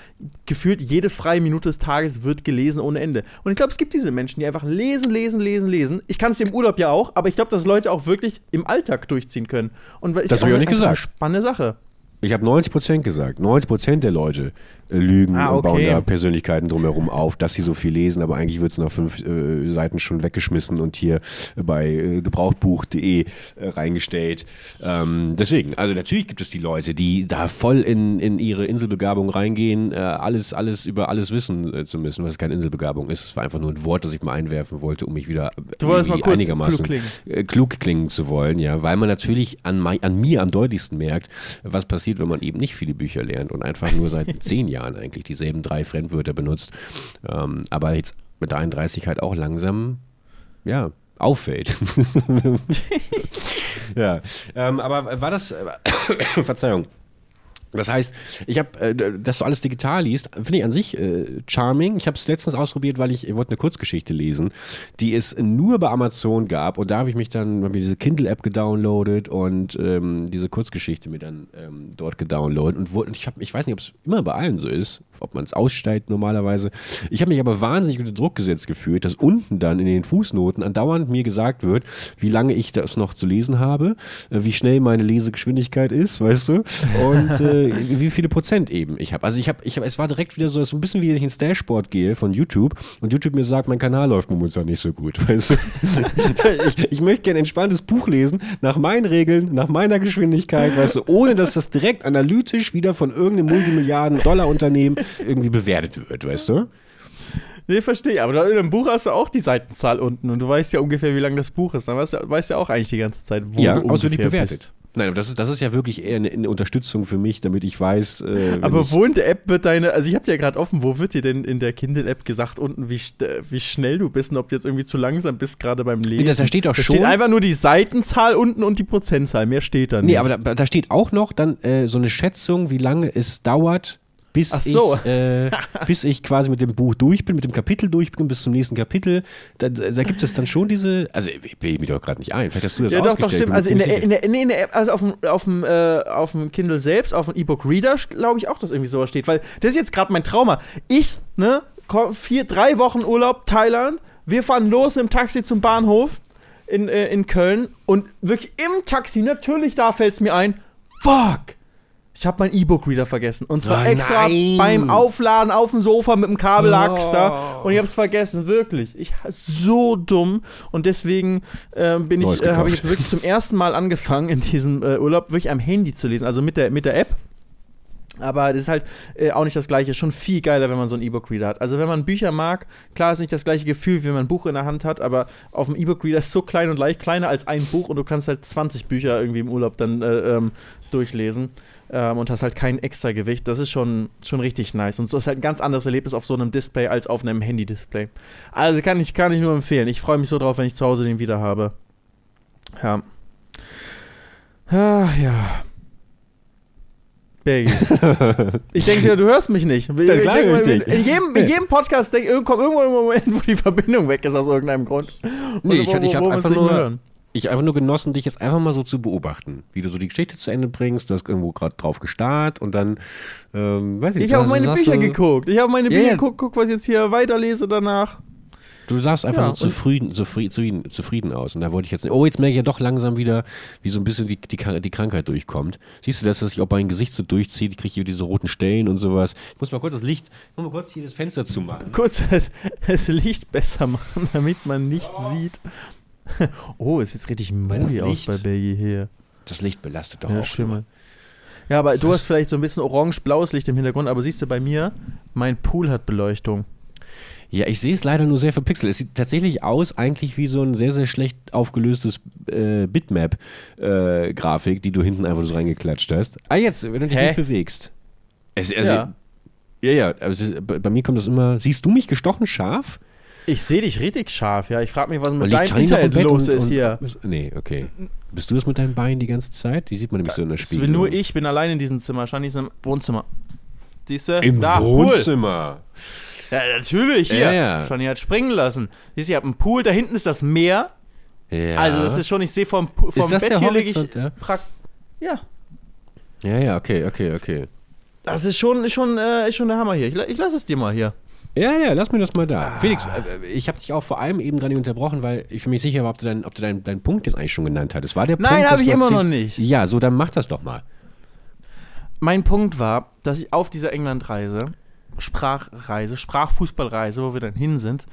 gefühlt jede freie Minute des Tages wird gelesen ohne Ende. Und ich glaube, es gibt diese Menschen, die einfach lesen, lesen, lesen, lesen. Ich kann es im Urlaub ja auch, aber ich glaube, dass Leute auch wirklich im Alltag durchziehen können. Und das habe ich auch nicht gesagt. Eine spannende Sache. Ich habe 90 Prozent gesagt. 90 Prozent der Leute lügen ah, okay. und bauen da Persönlichkeiten drumherum auf, dass sie so viel lesen, aber eigentlich wird es nach fünf äh, Seiten schon weggeschmissen und hier bei äh, gebrauchtbuch.de äh, reingestellt. Ähm, deswegen, also natürlich gibt es die Leute, die da voll in, in ihre Inselbegabung reingehen, äh, alles, alles über alles wissen äh, zu müssen, was keine Inselbegabung ist. Es war einfach nur ein Wort, das ich mal einwerfen wollte, um mich wieder mal einigermaßen klug klingen. Äh, klug klingen zu wollen, ja, weil man natürlich an, an mir am deutlichsten merkt, was passiert, wenn man eben nicht viele Bücher lernt und einfach nur seit *laughs* zehn Jahren Jahren eigentlich dieselben drei Fremdwörter benutzt. Ähm, aber jetzt mit 33 halt auch langsam, ja, auffällt. *laughs* *laughs* ja, ähm, aber war das, äh, *coughs* Verzeihung, das heißt, ich habe, äh, dass du alles digital liest, finde ich an sich äh, charming. Ich habe es letztens ausprobiert, weil ich, ich wollte eine Kurzgeschichte lesen, die es nur bei Amazon gab. Und da habe ich mich dann, habe mir diese Kindle-App gedownloadet und ähm, diese Kurzgeschichte mir dann ähm, dort gedownloadet. Und, wo, und ich, hab, ich weiß nicht, ob es immer bei allen so ist, ob man es aussteigt normalerweise. Ich habe mich aber wahnsinnig unter Druck gesetzt gefühlt, dass unten dann in den Fußnoten andauernd mir gesagt wird, wie lange ich das noch zu lesen habe, äh, wie schnell meine Lesegeschwindigkeit ist, weißt du? Und äh, wie viele Prozent eben ich habe. Also ich habe, ich hab, es war direkt wieder so, so ein bisschen wie ich ins Dashboard gehe von YouTube und YouTube mir sagt, mein Kanal läuft momentan nicht so gut. *laughs* Weißt du? ich, ich möchte gerne ein entspanntes Buch lesen, nach meinen Regeln, nach meiner Geschwindigkeit, weißt du, ohne dass das direkt analytisch wieder von irgendeinem Multimilliarden-Dollar-Unternehmen irgendwie bewertet wird, weißt du? Nee, verstehe. Aber da in einem Buch hast du auch die Seitenzahl unten und du weißt ja ungefähr, wie lang das Buch ist. Dann weißt du, weißt ja auch eigentlich die ganze Zeit, wo ja, du ungefähr nicht bewertet. Bist. Nein, das ist, das ist ja wirklich eher eine, eine Unterstützung für mich, damit ich weiß. Äh, aber wo in der App wird deine, also ich habe ja gerade offen, wo wird dir denn in der Kindle-App gesagt unten, wie, wie schnell du bist und ob du jetzt irgendwie zu langsam bist, gerade beim Lesen? Nee, da steht doch da schon. steht einfach nur die Seitenzahl unten und die Prozentzahl, mehr steht da nicht. Nee, aber da, da steht auch noch dann äh, so eine Schätzung, wie lange es dauert, bis, so. ich, äh, *laughs* bis ich quasi mit dem Buch durch bin, mit dem Kapitel durch bin, bis zum nächsten Kapitel. Da, da gibt es dann schon diese, also ich bilde mich doch gerade nicht ein, vielleicht hast du das Ja, doch, doch, stimmt. Also in der, in, der, in der also auf dem, auf dem, äh, auf dem Kindle selbst, auf dem E-Book-Reader, glaube ich auch, dass irgendwie sowas steht, weil das ist jetzt gerade mein Trauma. Ich, ne, vier, drei Wochen Urlaub, Thailand, wir fahren los im Taxi zum Bahnhof in, äh, in Köln und wirklich im Taxi, natürlich, da fällt es mir ein, fuck! Ich habe mein E-Book-Reader vergessen. Und zwar oh, extra nein. beim Aufladen auf dem Sofa mit dem Kabelachs oh. da. Und ich habe es vergessen, wirklich. Ich so dumm. Und deswegen äh, bin ich, äh, habe ich jetzt wirklich zum ersten Mal angefangen in diesem äh, Urlaub wirklich am Handy zu lesen, also mit der, mit der App. Aber das ist halt äh, auch nicht das gleiche. Schon viel geiler, wenn man so einen E-Book-Reader hat. Also wenn man Bücher mag, klar ist nicht das gleiche Gefühl, wie wenn man ein Buch in der Hand hat, aber auf dem E-Book-Reader ist so klein und leicht, kleiner als ein Buch und du kannst halt 20 Bücher irgendwie im Urlaub dann äh, ähm, durchlesen ähm, und hast halt kein extra Gewicht. Das ist schon, schon richtig nice. Und so ist halt ein ganz anderes Erlebnis auf so einem Display als auf einem Handy-Display. Also kann ich, kann ich nur empfehlen. Ich freue mich so drauf, wenn ich zu Hause den wieder habe. Ja. Ah, ja. Baggy. *laughs* ich denke, du hörst mich nicht. Ich, ich denke, in, jedem, in jedem Podcast denk, kommt irgendwo ein Moment, wo die Verbindung weg ist aus irgendeinem Grund. Nee, ich, ich habe einfach nur ich einfach nur genossen, dich jetzt einfach mal so zu beobachten, wie du so die Geschichte zu Ende bringst. Du hast irgendwo gerade drauf gestarrt und dann, ähm, weiß ich nicht. Ich habe auf meine Bücher geguckt. Ich habe meine Bücher geguckt, guck, was ich jetzt hier weiterlese danach. Du sahst einfach ja, so zufrieden, zufrieden, zufrieden aus. Und da wollte ich jetzt, oh, jetzt merke ich ja doch langsam wieder, wie so ein bisschen die, die, die Krankheit durchkommt. Siehst du das, dass sich auch mein Gesicht so durchzieht? Ich kriege hier diese roten Stellen und sowas. Ich muss mal kurz das Licht, ich muss mal kurz hier das Fenster zumachen. Kurz das, das Licht besser machen, *laughs* damit man nicht oh. sieht, *laughs* oh, es sieht richtig moody aus bei Belgi hier. Das Licht belastet doch ja, auch Schimmer. Ja, aber Was? du hast vielleicht so ein bisschen orange-blaues Licht im Hintergrund, aber siehst du bei mir, mein Pool hat Beleuchtung. Ja, ich sehe es leider nur sehr verpixelt. Es sieht tatsächlich aus, eigentlich wie so ein sehr, sehr schlecht aufgelöstes äh, Bitmap-Grafik, äh, die du hinten einfach so reingeklatscht hast. Ah, jetzt, wenn du dich Hä? nicht bewegst. Es, also, ja. Ja, ja, also bei mir kommt das immer. Siehst du mich gestochen scharf? Ich sehe dich richtig scharf, ja. Ich frage mich, was mit deinem Internet los und, ist und, hier. Nee, okay. Bist du das mit deinen Beinen die ganze Zeit? Die sieht man nämlich so in der Spiegel. bin nur ich, bin allein in diesem Zimmer. Shani ist im Wohnzimmer. Siehste? Im da, Wohnzimmer. Ja, natürlich, hier. Ja, ja. Hier hat springen lassen. Siehst du, ihr habt einen Pool, da hinten ist das Meer. Ja. Also, das ist schon, ich sehe vom, vom Ist das Bett der hier liege ich. Ja? Ja, Ja, ja, okay, okay, okay. das ist schon, ist schon, äh, ist schon der Hammer hier. Ich, ich lasse es dir mal hier. Ja, ja, lass mir das mal da. Felix, äh, ich habe dich auch vor allem eben dran unterbrochen, weil ich für mich sicher war, ob du, deinen, ob du deinen, deinen Punkt jetzt eigentlich schon genannt hattest. War der Nein, Punkt, hab dass ich immer noch nicht. Ja, so, dann mach das doch mal. Mein Punkt war, dass ich auf dieser Englandreise, Sprachreise, Sprachfußballreise, wo wir dann hin sind,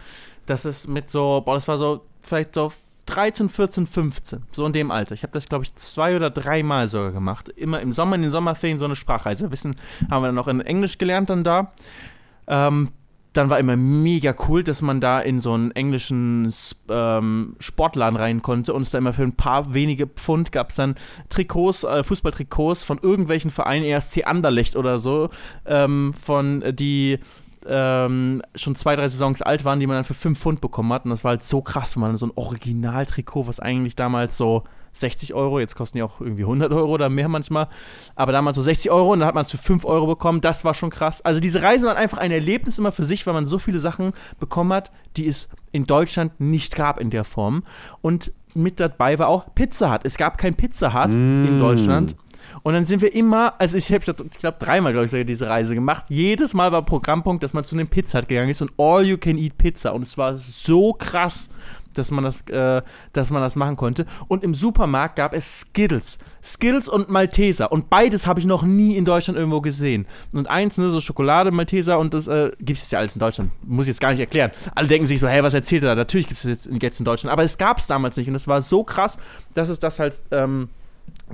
dass es mit so, boah, das war so, vielleicht so 13, 14, 15, so in dem Alter. Ich habe das, glaube ich, zwei oder dreimal sogar gemacht. Immer im Sommer, in den Sommerferien so eine Sprachreise. Wissen, haben wir dann noch in Englisch gelernt dann da. Ähm, dann war immer mega cool, dass man da in so einen englischen ähm, Sportladen rein konnte und es da immer für ein paar wenige Pfund gab es dann Trikots, äh, Fußballtrikots von irgendwelchen Vereinen, ESC Anderlecht oder so, ähm, von äh, die ähm, schon zwei, drei Saisons alt waren, die man dann für fünf Pfund bekommen hat. Und das war halt so krass, wenn man so ein Originaltrikot, was eigentlich damals so 60 Euro, jetzt kosten die auch irgendwie 100 Euro oder mehr manchmal, aber damals so 60 Euro und dann hat man es für 5 Euro bekommen, das war schon krass. Also diese Reisen waren einfach ein Erlebnis immer für sich, weil man so viele Sachen bekommen hat, die es in Deutschland nicht gab in der Form. Und mit dabei war auch Pizza Hut. Es gab kein Pizza Hut in Deutschland. Und dann sind wir immer, also ich habe ich glaube dreimal, glaube ich, diese Reise gemacht. Jedes Mal war Programmpunkt, dass man zu einem Pizza Hut gegangen ist und All You Can Eat Pizza. Und es war so krass, dass man das, äh, dass man das machen konnte. Und im Supermarkt gab es Skittles. Skittles und Malteser. Und beides habe ich noch nie in Deutschland irgendwo gesehen. Und eins, ne, so Schokolade, Malteser und das äh, gibt es ja alles in Deutschland. Muss ich jetzt gar nicht erklären. Alle denken sich so, hey, was erzählt er da? Natürlich gibt es jetzt, jetzt in Deutschland. Aber es gab es damals nicht. Und es war so krass, dass es das halt ähm,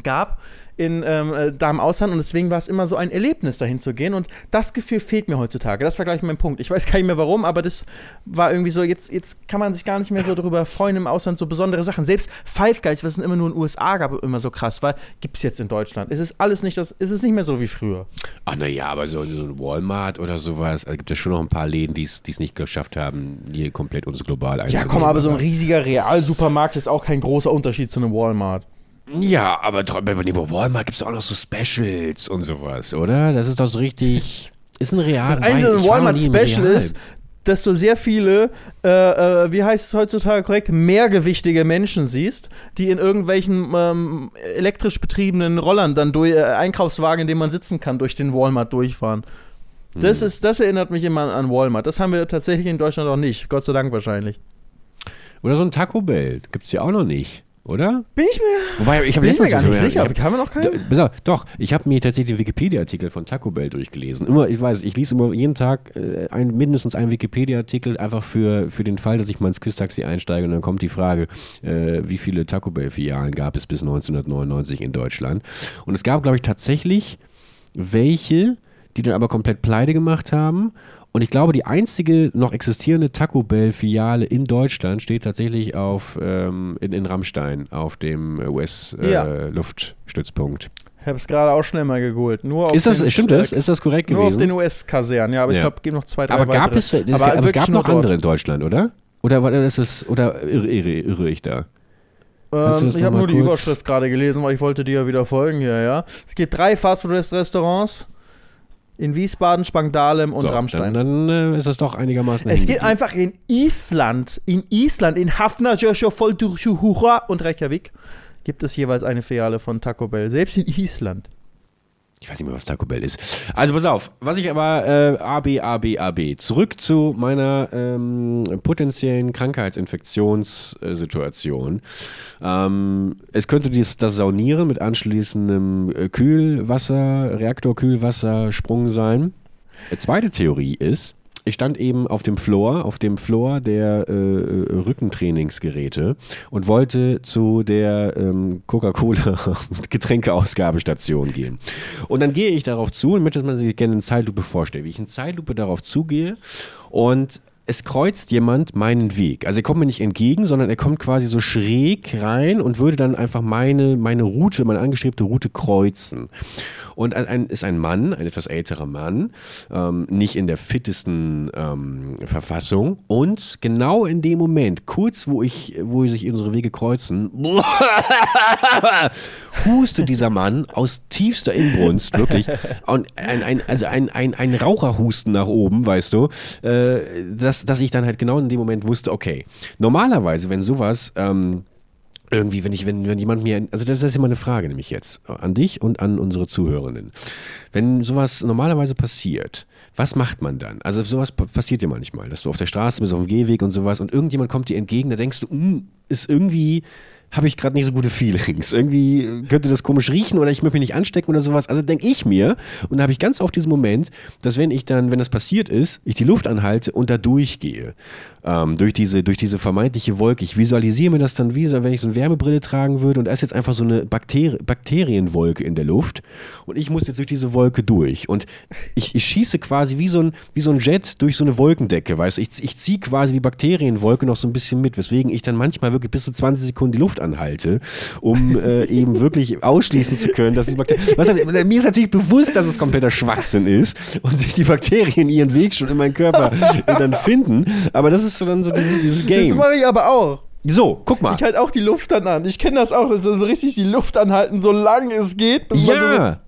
gab in, ähm, äh, da im Ausland und deswegen war es immer so ein Erlebnis, dahin zu gehen und das Gefühl fehlt mir heutzutage. Das war gleich mein Punkt. Ich weiß gar nicht mehr warum, aber das war irgendwie so, jetzt, jetzt kann man sich gar nicht mehr so darüber freuen im Ausland, so besondere Sachen. Selbst Five Guys, was es immer nur in den USA gab, immer so krass war, gibt es jetzt in Deutschland. Es ist alles nicht, das, es ist nicht mehr so wie früher. Ach naja, aber so, so ein Walmart oder sowas, also gibt es schon noch ein paar Läden, die es nicht geschafft haben, hier komplett uns global Ja, einzunehmen. komm, aber so ein riesiger Realsupermarkt ist auch kein großer Unterschied zu einem Walmart. Ja, aber bei Walmart gibt es auch noch so Specials und sowas, oder? Das ist doch so richtig. Ist ein Real. Das Einzige ich war noch Walmart nie im Special Real. ist, dass du sehr viele, äh, äh, wie heißt es heutzutage korrekt, mehrgewichtige Menschen siehst, die in irgendwelchen ähm, elektrisch betriebenen Rollern dann durch äh, Einkaufswagen, in dem man sitzen kann, durch den Walmart durchfahren. Das, Hm. ist, das erinnert mich immer an Walmart. Das haben wir tatsächlich in Deutschland auch nicht. Gott sei Dank wahrscheinlich. Oder so ein Taco Bell. Gibt es ja auch noch nicht, oder? Bin ich mir, Wobei, ich habe bin ich mir letztens gar nicht ich sicher. hab- Haben wir noch keinen? auf, Doch, ich habe mir tatsächlich den Wikipedia-Artikel von Taco Bell durchgelesen. Immer, ich weiß, ich lese immer jeden Tag äh, ein, mindestens einen Wikipedia-Artikel, einfach für, für den Fall, dass ich mal ins Quiz-Taxi einsteige und dann kommt die Frage, äh, wie viele Taco Bell-Filialen gab es bis 1999 in Deutschland? Und es gab, glaube ich, tatsächlich welche, die dann aber komplett pleite gemacht haben. Und ich glaube, die einzige noch existierende Taco Bell-Filiale in Deutschland steht tatsächlich auf, ähm, in, in Rammstein, auf dem Ja. US-Luftstützpunkt. Ich habe es gerade auch schnell mal gegoogelt. Nur auf Ist das, den, stimmt äh, das? Ist das korrekt Nur auf gewesen? den US-Kasernen, ja, aber ich Ja. glaube, es gibt noch zwei, drei aber gab weitere. es, das Aber ja, aber es gab noch nur dort. andere in Deutschland, oder? Oder das ist, oder irre, irre, irre ich da? Ähm, ich habe nur die Überschrift gerade gelesen, weil ich wollte dir ja wieder folgen hier, ja. Es gibt drei Fastfood-Restaurants in Wiesbaden, Spangdahlem und So, Rammstein. Dann, dann äh, ist das doch einigermaßen es geblieben. einfach in Island, in Island, in Hafnarfjörður und Reykjavik gibt es jeweils eine Filiale von Taco Bell. Selbst in Island. Ich weiß nicht mehr, was Taco Bell ist. Also pass auf, was ich aber äh, AB, AB, AB. Zurück zu meiner ähm, potenziellen Krankheitsinfektionssituation. Ähm, es könnte dies, das Saunieren mit anschließendem äh, Kühlwasser, Reaktorkühlwasser, Sprung sein. Äh, zweite Theorie ist, ich stand eben auf dem Floor, auf dem Floor der äh, Rückentrainingsgeräte und wollte zu der ähm, Coca-Cola *laughs* Getränkeausgabestation gehen. Und dann gehe ich darauf zu und möchte, dass man sich gerne in Zeitlupe vorstellt, wie ich in Zeitlupe darauf zugehe und es kreuzt jemand meinen Weg. Also er kommt mir nicht entgegen, sondern er kommt quasi so schräg rein und würde dann einfach meine, meine Route, meine angestrebte Route kreuzen. Und ein, ist ein Mann, ein etwas älterer Mann, ähm, nicht in der fittesten ähm, Verfassung. Und genau in dem Moment, kurz wo ich, wo sich unsere Wege kreuzen, *laughs* huste dieser Mann aus tiefster Inbrunst, wirklich. Und ein, ein, also ein, ein, ein Raucherhusten nach oben, weißt du, äh, dass, ich dann halt genau in dem Moment wusste, okay, normalerweise, wenn sowas ähm, irgendwie, wenn ich, wenn, wenn jemand mir, also das ist immer eine Frage, nämlich jetzt an dich und an unsere Zuhörerinnen. Wenn sowas normalerweise passiert, was macht man dann? Also sowas passiert dir manchmal, dass du auf der Straße bist, auf dem Gehweg und sowas und irgendjemand kommt dir entgegen, da denkst du, mm, ist irgendwie habe ich gerade nicht so gute Feelings. Irgendwie könnte das komisch riechen oder ich möchte mich nicht anstecken oder sowas. Also denke ich mir, und da habe ich ganz oft diesen Moment, dass wenn ich dann, wenn das passiert ist, ich die Luft anhalte und da durchgehe ähm, durch, diese, durch diese vermeintliche Wolke. Ich visualisiere mir das dann wie, wenn ich so eine Wärmebrille tragen würde und da ist jetzt einfach so eine Bakteri Bakterienwolke in der Luft und ich muss jetzt durch diese Wolke durch und ich, ich schieße quasi wie so, ein, wie so ein Jet durch so eine Wolkendecke, weißt du, ich, ich ziehe quasi die Bakterienwolke noch so ein bisschen mit, weswegen ich dann manchmal wirklich bis zu 20 Sekunden die Luft anhalte, um äh, eben wirklich ausschließen zu können, dass die Bakterien, was, mir ist natürlich bewusst, dass es kompletter Schwachsinn ist und sich die Bakterien ihren Weg schon in meinen Körper dann finden, aber das ist ist so dann so dieses, dieses Game. Das mache ich aber auch. So, guck mal. Ich halte auch die Luft dann an. Ich kenne das auch, dass so richtig die Luft anhalten, solange es geht. ja.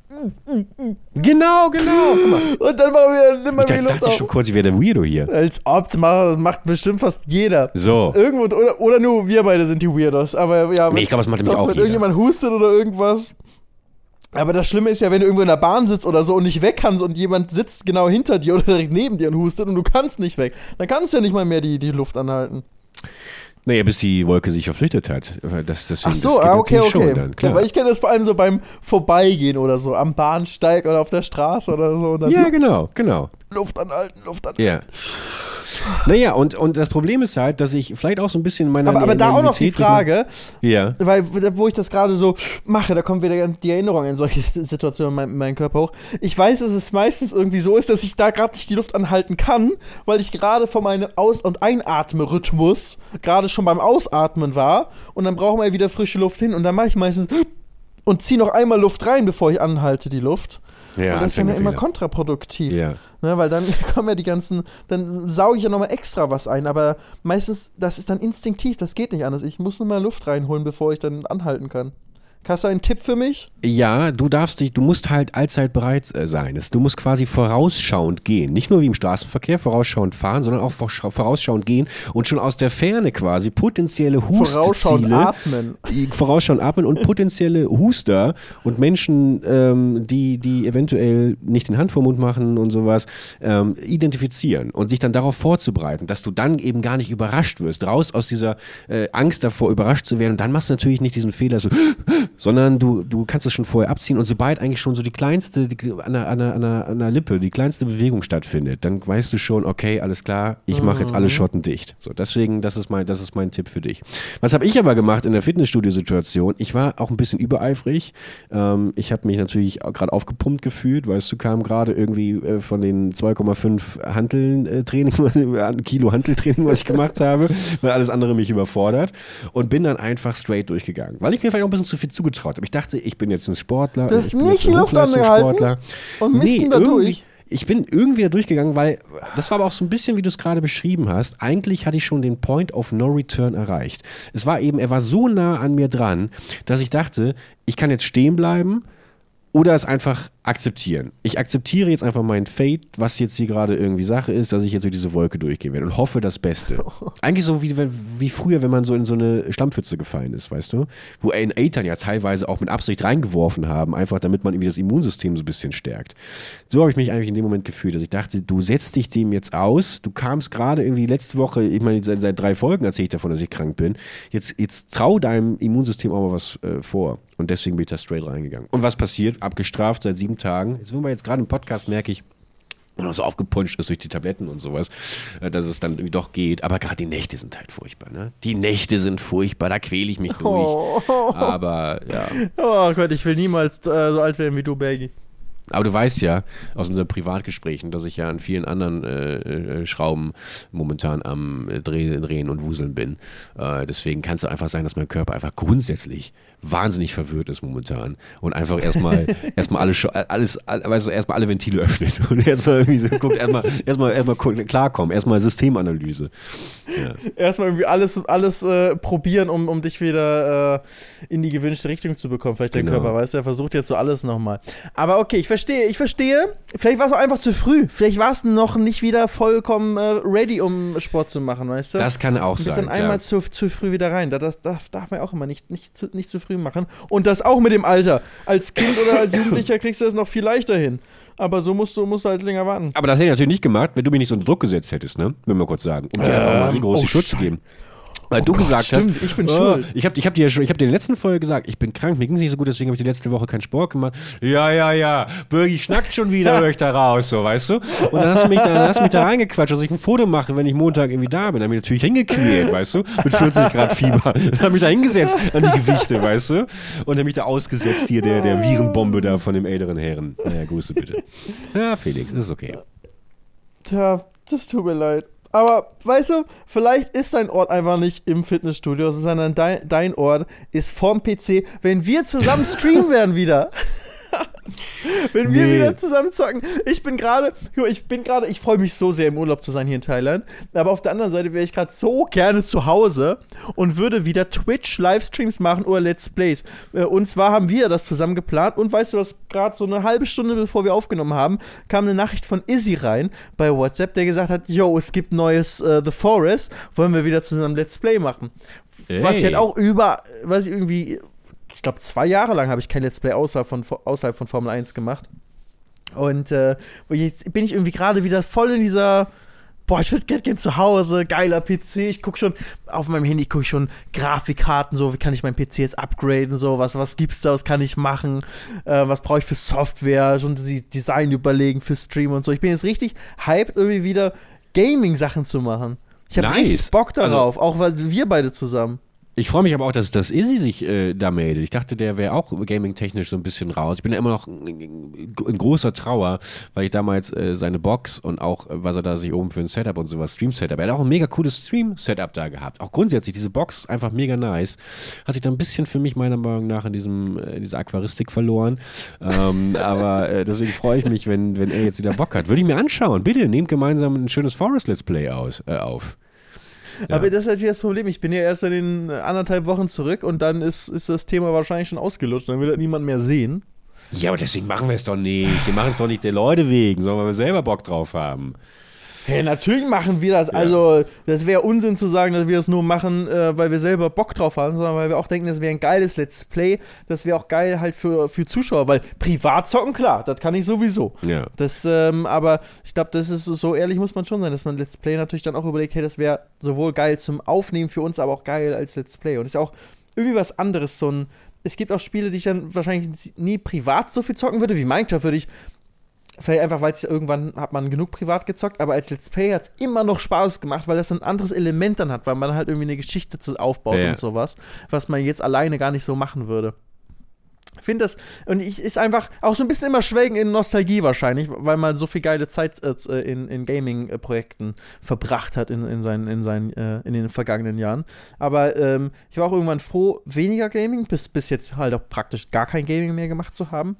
genau, genau. Und dann machen wir, nimm mal ich die Luft dachte ich schon kurz, ich wäre der Weirdo hier. Als ob, macht, bestimmt fast jeder. So. Irgendwo, oder, oder nur wir beide sind die Weirdos. Aber ja, nee, ich glaube, das macht nämlich auch wenn irgendjemand hustet oder irgendwas. Aber das Schlimme ist ja, wenn du irgendwo in der Bahn sitzt oder so und nicht weg kannst und jemand sitzt genau hinter dir oder direkt neben dir und hustet und du kannst nicht weg, dann kannst du ja nicht mal mehr die, die Luft anhalten. Naja, bis die Wolke sich verpflichtet hat. Das, deswegen, Ach so, das ah, okay, okay. Dann, klar. Ja, weil ich kenne das vor allem so beim Vorbeigehen oder so, am Bahnsteig oder auf der Straße oder so. ja, genau, genau. Luft anhalten, Luft anhalten. Ja. Naja, und, und das Problem ist halt, dass ich vielleicht auch so ein bisschen meine. Aber, aber da auch noch die Frage, ja. weil wo ich das gerade so mache, da kommt wieder die Erinnerung in solche *laughs* Situationen in meinem, Körper hoch. Ich weiß, dass es meistens irgendwie so ist, dass ich da gerade nicht die Luft anhalten kann, weil ich gerade von meinem Aus- und Einatmerhythmus gerade schon beim Ausatmen war und dann brauchen wir wieder frische Luft hin und dann mache ich meistens und ziehe noch einmal Luft rein, bevor ich anhalte die Luft. Ja, und das ist ja immer kontraproduktiv. Ja. Ne, weil dann *laughs* kommen ja die ganzen, dann sauge ich ja nochmal extra was ein, aber meistens, das ist dann instinktiv, das geht nicht anders. Ich muss nur mal Luft reinholen, bevor ich dann anhalten kann. Hast du einen Tipp für mich? Ja, du darfst dich, du musst halt allzeit bereit äh, sein. Du musst quasi vorausschauend gehen. Nicht nur wie im Straßenverkehr vorausschauend fahren, sondern auch vorausschauend gehen und schon aus der Ferne quasi potenzielle Hustziele. Vorausschauend atmen. *laughs* Vorausschauend atmen und potenzielle Huster und Menschen, ähm, die, die eventuell nicht den Hand vor Mund machen und sowas, ähm, identifizieren und sich dann darauf vorzubereiten, dass du dann eben gar nicht überrascht wirst. Raus aus dieser äh, Angst davor, überrascht zu werden. Und dann machst du natürlich nicht diesen Fehler so sondern du, du kannst es schon vorher abziehen und sobald eigentlich schon so die kleinste, die, an, der, an, der, an, der, Lippe, die kleinste Bewegung stattfindet, dann weißt du schon, okay, alles klar, ich mache jetzt alle mhm. Schotten dicht. So, deswegen, das ist mein, das ist mein Tipp für dich. Was habe ich aber gemacht in der Fitnessstudio-Situation? Ich war auch ein bisschen übereifrig. Ähm, ich habe mich natürlich gerade aufgepumpt gefühlt, weißt du, kam gerade irgendwie äh, von den 2,5 Hanteln-Training, äh, *laughs* Kilo Hanteltraining, was ich gemacht habe, weil alles andere mich überfordert und bin dann einfach straight durchgegangen, weil ich mir vielleicht auch ein bisschen zu viel zugetraut habe. Ich dachte, ich bin jetzt ein Sportler. Du hast nicht Luft angehalten und nee, da durch. Ich bin irgendwie da durchgegangen, weil das war aber auch so ein bisschen, wie du es gerade beschrieben hast. Eigentlich hatte ich schon den Point of No Return erreicht. Es war eben, er war so nah an mir dran, dass ich dachte, ich kann jetzt stehen bleiben oder es einfach akzeptieren. Ich akzeptiere jetzt einfach mein Fate, was jetzt hier gerade irgendwie Sache ist, dass ich jetzt durch diese Wolke durchgehen werde und hoffe das Beste. *laughs* Eigentlich so wie, wie früher, wenn man so in so eine Stammpfütze gefallen ist, weißt du? Wo Eltern ja teilweise auch mit Absicht reingeworfen haben, einfach damit man irgendwie das Immunsystem so ein bisschen stärkt. So habe ich mich eigentlich in dem Moment gefühlt, dass ich dachte, du setzt dich dem jetzt aus, du kamst gerade irgendwie letzte Woche, ich meine, seit, seit drei Folgen erzähle ich davon, dass ich krank bin, jetzt, jetzt trau deinem Immunsystem auch mal was äh, vor. Und deswegen bin ich da straight reingegangen. Und was passiert? Abgestraft seit sieben Tagen. Jetzt, wenn wir jetzt gerade im Podcast merke ich, wenn man so aufgepunscht ist durch die Tabletten und sowas, äh, dass es dann irgendwie doch geht. Aber gerade die Nächte sind halt furchtbar. Ne? Die Nächte sind furchtbar, da quäle ich mich durch. Oh. Aber ja. Oh Gott, ich will niemals äh, so alt werden wie du, Baggy. Aber du weißt ja aus unseren Privatgesprächen, dass ich ja an vielen anderen äh, äh Schrauben momentan am äh, Drehen und Wuseln bin. Äh, deswegen kann es einfach sein, dass mein Körper einfach grundsätzlich wahnsinnig verwirrt ist momentan und einfach erstmal *laughs* erstmal alles alles weißt du, erstmal alle Ventile öffnet und erstmal irgendwie so guckt erstmal erstmal erstmal klarkommen, erstmal Systemanalyse. Ja. Erstmal irgendwie alles alles äh, probieren, um, um dich wieder äh, in die gewünschte Richtung zu bekommen, vielleicht der genau. Körper, weißt du, er versucht jetzt so alles nochmal. Aber okay, ich verstehe, ich verstehe. Vielleicht war es auch einfach zu früh. Vielleicht war es noch nicht wieder vollkommen äh, ready, um Sport zu machen, weißt du? Das kann auch sein. Du bist dann einmal zu, zu früh wieder rein. Das, das darf man auch immer nicht, nicht, zu, nicht zu früh machen. Und das auch mit dem Alter. Als Kind oder als *coughs* Jugendlicher kriegst du das noch viel leichter hin. Aber so musst du, musst du halt länger warten. Aber das hätte ich natürlich nicht gemacht, wenn du mich nicht so unter Druck gesetzt hättest, ne? Will mal kurz sagen. Um dir ähm, einfach mal die große oh, Schutz zu geben. Weil oh du Gott, gesagt stimmt, hast, ich bin oh, schuld. Ich habe ich hab dir ja schon, ich habe dir in der letzten Folge gesagt, ich bin krank, mir ging es nicht so gut, deswegen habe ich die letzte Woche keinen Sport gemacht. Ja, ja, ja, Birgi schnackt schon wieder, *laughs* höre ich da raus, so, weißt du? Und dann hast du mich da, hast du mich da reingequatscht, dass ich ein Foto mache, wenn ich Montag irgendwie da bin. Dann habe ich natürlich hingequält, weißt du? Mit 40 Grad Fieber. Dann habe ich da hingesetzt an die Gewichte, weißt du? Und habe mich da ausgesetzt hier der, der Virenbombe da von dem älteren Herren. Naja, Grüße bitte. Ja, Felix, ist okay. Tja, das tut mir leid. Aber weißt du, vielleicht ist dein Ort einfach nicht im Fitnessstudio, sondern dein, dein Ort ist vorm PC. Wenn wir zusammen streamen werden wieder. *laughs* Wenn wir nee. wieder zusammen zocken. Ich bin gerade, ich bin gerade, ich freue mich so sehr im Urlaub zu sein hier in Thailand. Aber auf der anderen Seite wäre ich gerade so gerne zu Hause und würde wieder Twitch-Livestreams machen oder Let's Plays. Äh, und zwar haben wir das zusammen geplant. Und weißt du was, gerade so eine halbe Stunde bevor wir aufgenommen haben, kam eine Nachricht von Izzy rein bei WhatsApp, der gesagt hat: Yo, es gibt neues uh, The Forest, wollen wir wieder zusammen Let's Play machen. Ey. Was halt auch über, was ich irgendwie glaube, zwei Jahre lang habe ich kein Let's Play außerhalb von, außerhalb von Formel 1 gemacht. Und äh, jetzt bin ich irgendwie gerade wieder voll in dieser. Boah, ich würde gerne gern zu Hause, geiler PC. Ich gucke schon, auf meinem Handy gucke ich schon Grafikkarten, so, wie kann ich meinen PC jetzt upgraden, so, was, was gibt's da, was kann ich machen, äh, was brauche ich für Software, schon die Design überlegen für Stream und so. Ich bin jetzt richtig hyped, irgendwie wieder Gaming-Sachen zu machen. Ich habe nice. richtig Bock also darauf, also, auch weil wir beide zusammen. Ich freue mich aber auch, dass, dass Izzy sich äh, da meldet. Ich dachte, der wäre auch gaming-technisch so ein bisschen raus. Ich bin ja immer noch in, großer Trauer, weil ich damals äh, seine Box und auch, äh, was er da sich oben für ein Setup und sowas, Stream-Setup, er hat auch ein mega cooles Stream-Setup da gehabt. Auch grundsätzlich, diese Box einfach mega nice. Hat sich da ein bisschen für mich meiner Meinung nach in diesem, äh, in dieser Aquaristik verloren. Ähm, *laughs* aber äh, deswegen freue ich mich, wenn, wenn er jetzt wieder Bock hat. Würde ich mir anschauen. Bitte, nehmt gemeinsam ein schönes Forest-Let's Play aus, äh, auf. Ja. Aber das ist halt wieder das Problem. Ich bin ja erst in den anderthalb Wochen zurück und dann ist, ist das Thema wahrscheinlich schon ausgelutscht. Dann will das niemand mehr sehen. Ja, aber deswegen machen wir es doch nicht. Wir machen es doch nicht der Leute wegen, sondern weil wir selber Bock drauf haben. Hey, natürlich machen wir das. Ja. Also, das wäre Unsinn zu sagen, dass wir das nur machen, äh, weil wir selber Bock drauf haben, sondern weil wir auch denken, das wäre ein geiles Let's Play. Das wäre auch geil halt für, für Zuschauer, weil privat zocken, klar, das kann ich sowieso. Ja. Das, ähm, aber ich glaube, das ist so ehrlich, muss man schon sein, dass man Let's Play natürlich dann auch überlegt, hey, das wäre sowohl geil zum Aufnehmen für uns, aber auch geil als Let's Play. Und ist ja auch irgendwie was anderes, so ein. Es gibt auch Spiele, die ich dann wahrscheinlich nie privat so viel zocken würde. Wie Minecraft würde ich Vielleicht einfach, weil es irgendwann hat man genug privat gezockt, aber als Let's Play hat es immer noch Spaß gemacht, weil das ein anderes Element dann hat, weil man halt irgendwie eine Geschichte aufbaut ja. und sowas, was man jetzt alleine gar nicht so machen würde. Ich finde das, und ich ist einfach auch so ein bisschen immer schwelgen in Nostalgie wahrscheinlich, weil man so viel geile Zeit äh, in, in Gaming-Projekten verbracht hat in, in, seinen, in, seinen, äh, in den vergangenen Jahren. Aber ähm, ich war auch irgendwann froh, weniger Gaming, bis, bis jetzt halt auch praktisch gar kein Gaming mehr gemacht zu haben.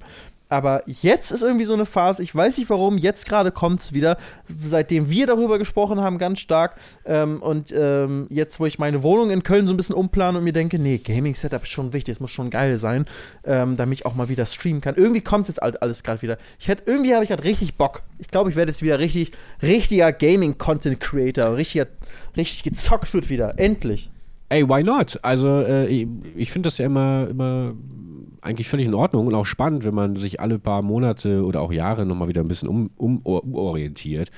Aber jetzt ist irgendwie so eine Phase, ich weiß nicht warum, jetzt gerade kommt es wieder, seitdem wir darüber gesprochen haben, ganz stark. Ähm, und ähm, jetzt, wo ich meine Wohnung in Köln so ein bisschen umplane und mir denke, nee, Gaming-Setup ist schon wichtig, es muss schon geil sein, ähm, damit ich auch mal wieder streamen kann. Irgendwie kommt jetzt alles gerade wieder. Ich hätte, irgendwie habe ich gerade richtig Bock. Ich glaube, ich werde jetzt wieder richtig, richtiger Gaming-Content-Creator. Richtiger, richtig gezockt wird wieder. Endlich. Ey, why not? Also, äh, ich, ich finde das ja immer, immer eigentlich völlig in Ordnung und auch spannend, wenn man sich alle paar Monate oder auch Jahre nochmal wieder ein bisschen um, um, umorientiert.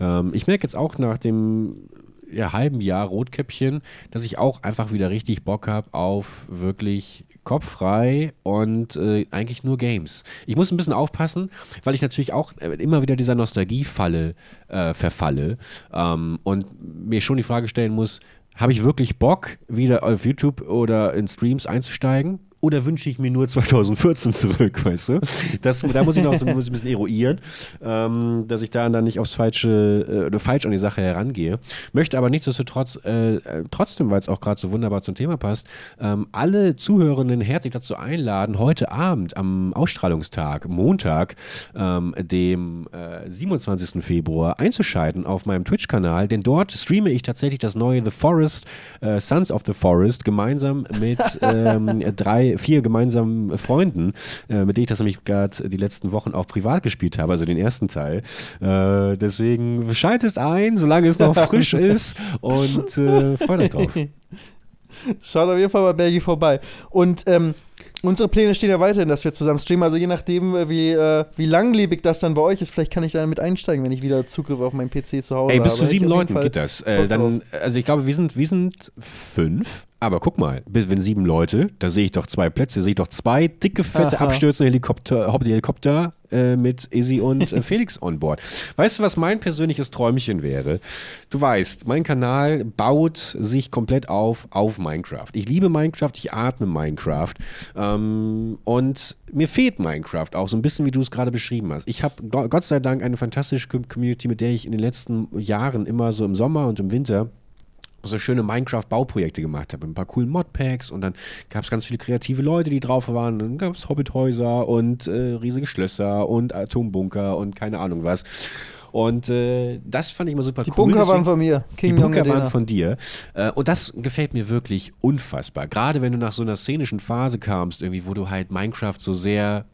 Ähm, ich merke jetzt auch nach dem ja, halben Jahr Rotkäppchen, dass ich auch einfach wieder richtig Bock habe auf wirklich kopffrei und äh, eigentlich nur Games. Ich muss ein bisschen aufpassen, weil ich natürlich auch äh, immer wieder dieser Nostalgiefalle äh, verfalle ähm, und mir schon die Frage stellen muss, habe ich wirklich Bock, wieder auf YouTube oder in Streams einzusteigen? Oder wünsche ich mir nur 2014 zurück, *laughs* weißt du? Das, da muss ich noch so ein bisschen eruieren, ähm, dass ich da dann nicht aufs falsche äh, oder falsch an die Sache herangehe. Möchte aber nichtsdestotrotz äh, äh trotzdem, weil es auch gerade so wunderbar zum Thema passt, ähm, alle Zuhörenden herzlich dazu einladen, heute Abend am Ausstrahlungstag, Montag, ähm, dem äh, 27. Februar, einzuschalten auf meinem Twitch-Kanal, denn dort streame ich tatsächlich das neue The Forest, äh, Sons of the Forest, gemeinsam mit *laughs* ähm, drei, vier gemeinsamen Freunden, äh, mit denen ich das nämlich gerade die letzten Wochen auch privat gespielt habe, also den ersten Teil. Äh, deswegen schaltet ein, solange es noch frisch *laughs* ist und äh, freut euch drauf. Schaut auf jeden Fall bei Bergi vorbei. Und ähm, unsere Pläne stehen ja weiterhin, dass wir zusammen streamen. Also je nachdem, äh, wie, äh, wie langlebig das dann bei euch ist, vielleicht kann ich da mit einsteigen, wenn ich wieder Zugriff auf meinen PC zu Hause habe. Ey, bis zu sieben Leuten geht das. Äh, dann, also ich glaube, wir sind, wir sind fünf. Aber guck mal, wenn sieben Leute, da sehe ich doch zwei Plätze, sehe ich doch zwei dicke, fette, Aha. abstürzende Helikopter, Helikopter äh, mit Izzy und äh, *laughs* Felix on board. Weißt du, was mein persönliches Träumchen wäre? Du weißt, mein Kanal baut sich komplett auf auf Minecraft. Ich liebe Minecraft, ich atme Minecraft ähm, und mir fehlt Minecraft auch so ein bisschen, wie du es gerade beschrieben hast. Ich habe Gott sei Dank eine fantastische Community, mit der ich in den letzten Jahren immer so im Sommer und im Winter so schöne Minecraft-Bauprojekte gemacht habe, ein paar coolen Modpacks und dann gab es ganz viele kreative Leute, die drauf waren. Dann gab es Hobbithäuser und äh, riesige Schlösser und Atombunker und keine Ahnung was. Und äh, das fand ich immer super die cool. Die Bunker waren von mir. King die Bunker waren von dir. Äh, und das gefällt mir wirklich unfassbar. Gerade wenn du nach so einer szenischen Phase kamst, irgendwie, wo du halt Minecraft so sehr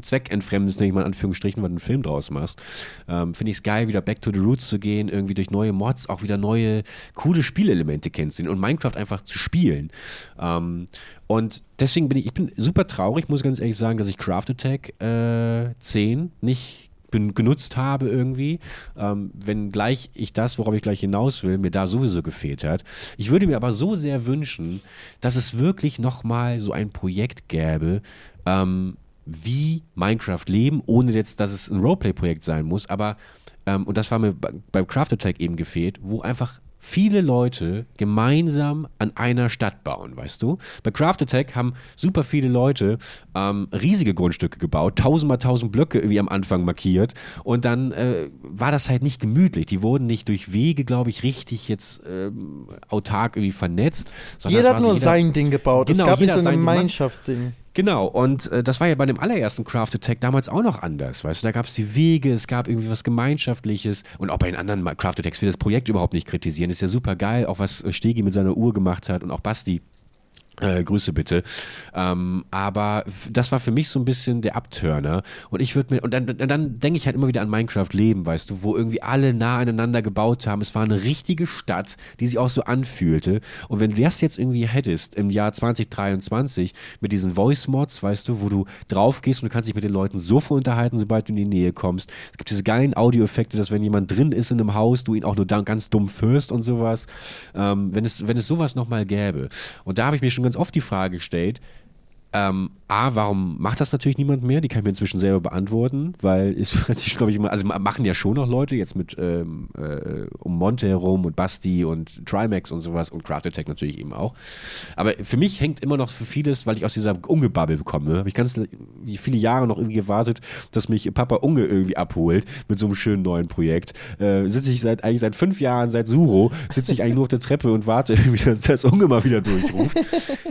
zweckentfremdest, nenne ich mal in Anführungsstrichen, weil du einen Film draus machst, ähm, finde ich es geil, wieder back to the roots zu gehen, irgendwie durch neue Mods auch wieder neue, coole Spielelemente kennenzulernen und Minecraft einfach zu spielen. Ähm, und deswegen bin ich, ich bin super traurig, muss ganz ehrlich sagen, dass ich Craft Attack äh, 10 nicht genutzt habe irgendwie, ähm, wenngleich ich das, worauf ich gleich hinaus will, mir da sowieso gefehlt hat. Ich würde mir aber so sehr wünschen, dass es wirklich nochmal so ein Projekt gäbe, ähm, wie Minecraft leben, ohne jetzt, dass es ein Roleplay-Projekt sein muss, aber, ähm, und das war mir beim Craft Attack eben gefehlt, wo einfach viele Leute gemeinsam an einer Stadt bauen, weißt du? Bei Craft Attack haben super viele Leute ähm, riesige Grundstücke gebaut, tausend mal tausend Blöcke irgendwie am Anfang markiert und dann äh, war das halt nicht gemütlich. Die wurden nicht durch Wege, glaube ich, richtig jetzt ähm, autark irgendwie vernetzt. Jeder hat nur jeder, sein Ding gebaut. Genau, es gab nicht so ein Gemeinschaftsding. Genau, und äh, das war ja bei dem allerersten Craft Attack damals auch noch anders, weißt du, da gab es die Wege, es gab irgendwie was Gemeinschaftliches und auch bei den anderen Craft Attacks will das Projekt überhaupt nicht kritisieren, ist ja super geil, auch was Stegi mit seiner Uhr gemacht hat und auch Basti äh, Grüße bitte. Ähm, aber das war für mich so ein bisschen der Abturner. Und ich würde mir, und dann, dann denke ich halt immer wieder an Minecraft Leben, weißt du, wo irgendwie alle nah aneinander gebaut haben. Es war eine richtige Stadt, die sich auch so anfühlte. Und wenn du das jetzt irgendwie hättest im Jahr 2023 mit diesen Voice Mods, weißt du, wo du drauf gehst und du kannst dich mit den Leuten sofort unterhalten, sobald du in die Nähe kommst. Es gibt diese geilen Audioeffekte, dass wenn jemand drin ist in einem Haus, du ihn auch nur ganz dumm hörst und sowas. Ähm, wenn es, wenn es sowas nochmal gäbe. Und da habe ich mir schon schon ganz oft die Frage gestellt, ähm, A, warum macht das natürlich niemand mehr? Die kann ich mir inzwischen selber beantworten, weil es *laughs* sich, glaube ich, immer, also machen ja schon noch Leute jetzt mit ähm, äh, um Monte herum und Basti und Trimax und sowas und Craft Attack natürlich eben auch. Aber für mich hängt immer noch für vieles, weil ich aus dieser Unge-Bubble komme, habe ich ganz viele Jahre noch irgendwie gewartet, dass mich Papa Unge irgendwie abholt mit so einem schönen neuen Projekt. Äh, sitze ich seit eigentlich seit fünf Jahren, seit Suro, sitze ich eigentlich nur auf der Treppe und warte *laughs* irgendwie, dass das Unge mal wieder durchruft.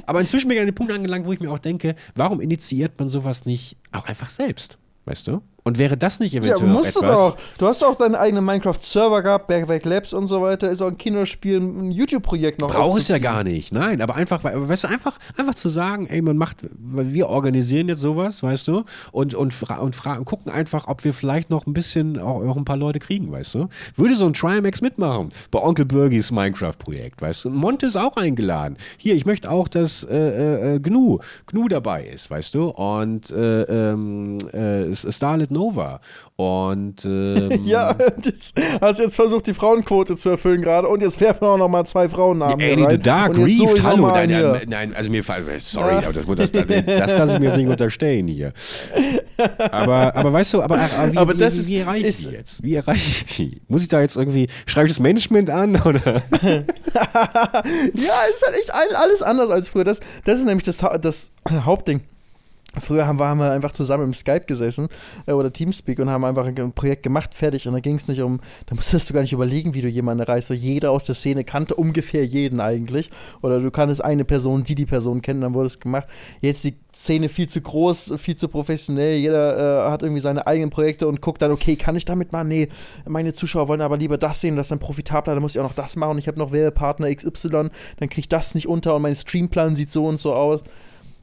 Aber inzwischen bin ich an den Punkt angelangt, wo ich mir auch denke, warum initiiert man sowas nicht auch einfach selbst? Weißt du? Und wäre das nicht eventuell ja, musst etwas? Du, doch. du hast auch deinen eigenen Minecraft-Server gehabt, Bergwerk Labs und so weiter. Ist auch ein Kinderspiel, ein YouTube-Projekt noch. Brauchst ja gar nicht. Nein, aber einfach, weißt du, einfach, einfach zu sagen, ey, man macht, wir organisieren jetzt sowas, weißt du, und, und, und fragen, gucken einfach, ob wir vielleicht noch ein bisschen auch, auch ein paar Leute kriegen, weißt du. Würde so ein Trimax mitmachen bei Onkel Burgis Minecraft-Projekt, weißt du. Monte ist auch eingeladen. Hier, ich möchte auch, dass äh, äh, äh Gnu, Gnu dabei ist, weißt du. Und äh, ähm, äh, Starlet Nova. Und ähm, *laughs* Ja, das, hast jetzt versucht, die Frauenquote zu erfüllen gerade und jetzt werfen wir auch noch mal zwei Frauennamen Annie hier the. Dark Und jetzt suche Reef, ich noch hallo. Nein, nein, hier. nein, also mir sorry, aber das, das, das, *laughs* das lasse ich mir jetzt nicht unterstellen hier. Aber, aber weißt du, aber, aber wie, Aber wie, das wie, ist- wie erreiche ich die jetzt? Wie erreiche ich die? Muss ich da jetzt irgendwie, schreibe ich das Management an oder? *laughs* Ja, es ist halt echt alles anders als früher. Das, das ist nämlich das, das Hauptding. Früher haben wir, haben wir einfach zusammen im Skype gesessen äh, oder Teamspeak und haben einfach ein Projekt gemacht, fertig. Und da ging es nicht um, da musstest du gar nicht überlegen, wie du jemanden erreichst. So jeder aus der Szene kannte ungefähr jeden eigentlich. Oder du kanntest eine Person, die die Person kennt, dann wurde es gemacht. Jetzt die Szene viel zu groß, viel zu professionell. Jeder äh, hat irgendwie seine eigenen Projekte und guckt dann, okay, kann ich damit machen? Nee, meine Zuschauer wollen aber lieber das sehen, das ist dann profitabler, dann muss ich auch noch das machen. Ich habe noch Werbepartner XY, dann kriege ich das nicht unter und mein Streamplan sieht so und so aus.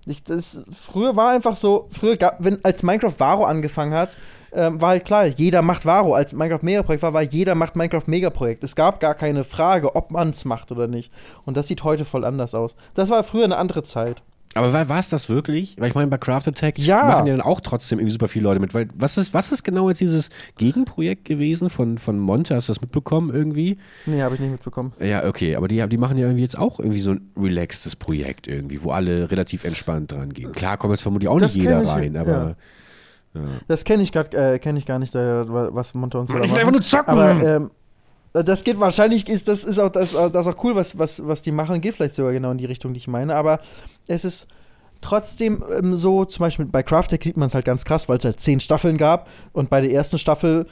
Ich, das, früher war einfach so, früher gab, wenn als Minecraft Varo angefangen hat, ähm, war halt klar, jeder macht Varo. Als Minecraft Megaprojekt war, war jeder macht Minecraft Megaprojekt. Es gab gar keine Frage, ob man es macht oder nicht. Und das sieht heute voll anders aus. Das war früher eine andere Zeit. Aber war, es das wirklich? Weil ich meine, bei Craft Attack Ja. machen ja dann auch trotzdem irgendwie super viele Leute mit. Weil was ist, was ist genau jetzt dieses Gegenprojekt gewesen von, von Monte? Hast du das mitbekommen irgendwie? Nee, habe ich nicht mitbekommen. Ja, okay, aber die, die machen ja irgendwie jetzt auch irgendwie so ein relaxtes Projekt irgendwie, wo alle relativ entspannt dran gehen. Klar kommt jetzt vermutlich auch Das nicht jeder kenn ich, rein, aber. Das kenne ich äh, kenne ich gar nicht, äh, was Monte und so. Ich will einfach nur zocken! Aber ähm, das geht wahrscheinlich, ist das ist auch das, äh, das auch cool, was, was, was die machen, geht vielleicht sogar genau in die Richtung, die ich meine. Aber es ist trotzdem ähm, so, zum Beispiel bei Craftec sieht man es halt ganz krass, weil es halt zehn Staffeln gab. Und bei der ersten Staffel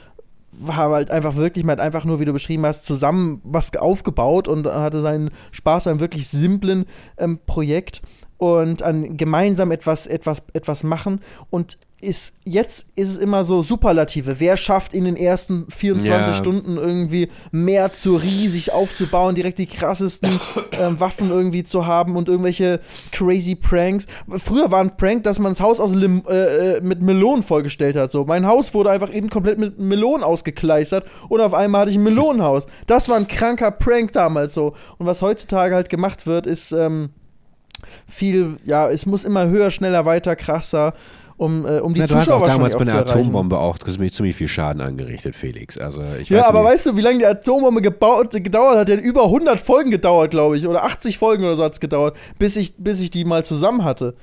war halt einfach wirklich, man hat einfach nur, wie du beschrieben hast, zusammen was aufgebaut und hatte seinen Spaß an wirklich simplen ähm, Projekt und an gemeinsam etwas, etwas, etwas machen. Und ist, jetzt ist es immer so Superlative. Wer schafft in den ersten 24 Ja. Stunden irgendwie mehr zu riesig aufzubauen, direkt die krassesten *coughs* ähm, Waffen irgendwie zu haben und irgendwelche crazy Pranks. Früher war ein Prank, dass man das Haus aus Lim äh, äh, mit Melonen vollgestellt hat. So, mein Haus wurde einfach eben komplett mit Melonen ausgekleistert und auf einmal hatte ich ein Melonenhaus. Das war ein kranker Prank damals so. Und was heutzutage halt gemacht wird, ist ähm, viel, ja, es muss immer höher, schneller, weiter, krasser, um, äh, um die Ja, du hast Zuschauer auch damals bei einer. Atombombe auch ziemlich, ziemlich viel Schaden angerichtet, Felix. Also ich Ja, weiß aber nicht. weißt du, wie lange die Atombombe gebaut, gedauert hat? Die hat über 100 Folgen gedauert, glaube ich. Oder 80 Folgen oder so hat es gedauert, bis ich, bis ich die mal zusammen hatte.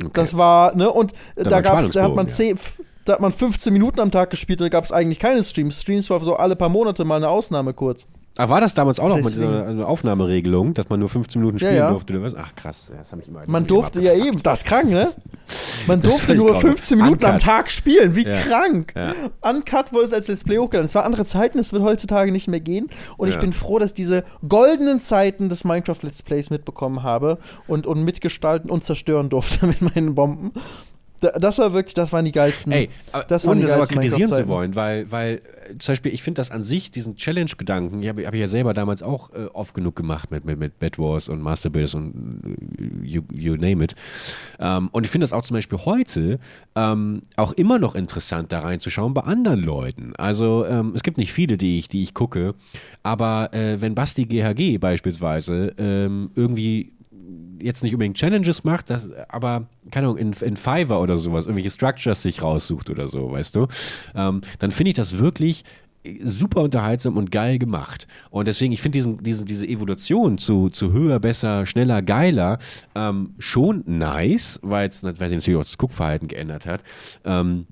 Okay. Das war, ne, und äh, Da da, gab's, da hat man Spannungsbogen, 10, f- da hat man 15 Minuten am Tag gespielt und da gab es eigentlich keine Streams. Streams war so alle paar Monate mal eine Ausnahme kurz. Aber war das damals auch noch mit Deswegen- dieser einer Aufnahmeregelung, dass man nur 15 Minuten Ja, spielen ja. durfte oder was? Ach krass, ja, das habe ich immer. Man durfte ja eben, das ist krank, ne? *laughs* Man durfte nur grauenhaft. 15 Minuten am Uncut. Tag spielen, wie Ja. krank. Ja. Uncut wurde es als Let's Play hochgeladen. Es waren andere Zeiten, es wird heutzutage nicht mehr gehen. Und ich Ja. bin froh, dass diese goldenen Zeiten des Minecraft Let's Plays mitbekommen habe und, und mitgestalten und zerstören durfte *laughs* mit meinen Bomben. Da- Das war wirklich, das waren die geilsten. Ey, aber Das waren ohne die das aber kritisieren zu wollen, weil, weil äh, zum Beispiel, ich finde das an sich, diesen Challenge-Gedanken, ich habe hab ich ja selber damals auch äh, oft genug gemacht mit, mit, mit Bed Wars und Master Builders und äh, you, you name it. Ähm, und ich finde das auch zum Beispiel heute ähm, auch immer noch interessant, da reinzuschauen bei anderen Leuten. Also ähm, es gibt nicht viele, die ich, die ich gucke, aber äh, wenn Basti GHG beispielsweise ähm, irgendwie jetzt nicht unbedingt Challenges macht, das, aber keine Ahnung, in, in Fiverr oder sowas, irgendwelche Structures sich raussucht oder so, weißt du, ähm, dann finde ich das wirklich super unterhaltsam und geil gemacht. Und deswegen, ich finde diesen, diesen, diese Evolution zu, zu höher, besser, schneller, geiler ähm, schon nice, weil es natürlich auch das Guckverhalten geändert hat. Ähm,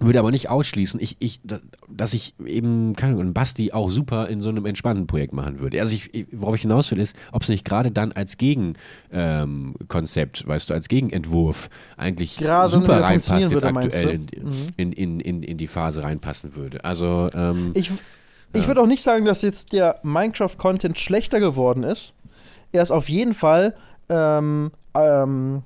würde aber nicht ausschließen, ich, ich, da- dass ich eben, keine Ahnung, Basti auch super in so einem entspannten Projekt machen würde. Also ich, worauf ich hinaus will, ist, ob es nicht gerade dann als Gegenkonzept, ähm, weißt du, als Gegenentwurf eigentlich Gerade super reinpasst jetzt würde, aktuell in, in, in, in, in die Phase reinpassen würde. Also, ähm, Ich, ich würde auch nicht sagen, dass jetzt der Minecraft-Content schlechter geworden ist. Er ist auf jeden Fall ähm, ähm,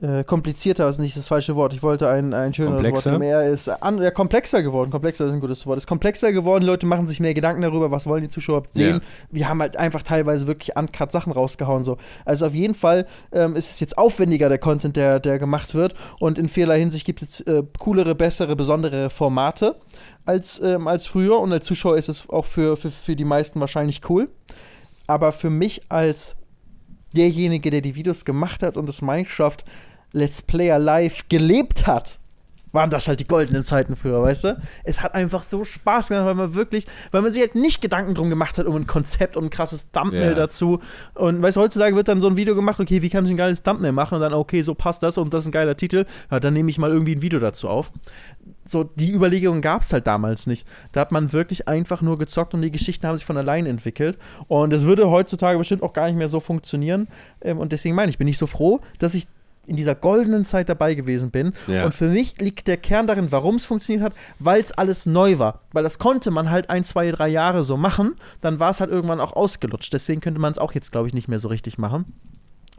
äh, komplizierter, ist nicht das falsche Wort. Ich wollte ein, ein schöneres Komplexer? Wort. Er ist an, ja, komplexer geworden. Komplexer ist ein gutes Wort. Ist komplexer geworden. Leute machen sich mehr Gedanken darüber, was wollen die Zuschauer sehen. Ja. Wir haben halt einfach teilweise wirklich uncut Sachen rausgehauen. So. Also auf jeden Fall ähm, ist es jetzt aufwendiger, der Content, der, der gemacht wird. Und in vieler Hinsicht gibt es äh, coolere, bessere, besondere Formate als, ähm, als früher. Und als Zuschauer ist es auch für, für, für die meisten wahrscheinlich cool. Aber für mich als derjenige, der die Videos gemacht hat und das Minecraft Let's Player Live gelebt hat, waren das halt die goldenen Zeiten früher, weißt du? Es hat einfach so Spaß gemacht, weil man wirklich, weil man sich halt nicht Gedanken drum gemacht hat um ein Konzept und ein krasses Thumbnail Ja. dazu. Und weißt du, heutzutage wird dann so ein Video gemacht, okay, wie kann ich ein geiles Thumbnail machen? Und dann, okay, so passt das und das ist ein geiler Titel. Ja, dann nehme ich mal irgendwie ein Video dazu auf. So, die Überlegungen gab es halt damals nicht. Da hat man wirklich einfach nur gezockt und die Geschichten haben sich von allein entwickelt. Und es würde heutzutage bestimmt auch gar nicht mehr so funktionieren. Ähm, und deswegen meine ich, bin ich so froh, dass ich in dieser goldenen Zeit dabei gewesen bin. Ja. Und für mich liegt der Kern darin, warum es funktioniert hat, weil es alles neu war. Weil das konnte man halt ein, zwei, drei Jahre so machen. Dann war es halt irgendwann auch ausgelutscht. Deswegen könnte man es auch jetzt, glaube ich, nicht mehr so richtig machen.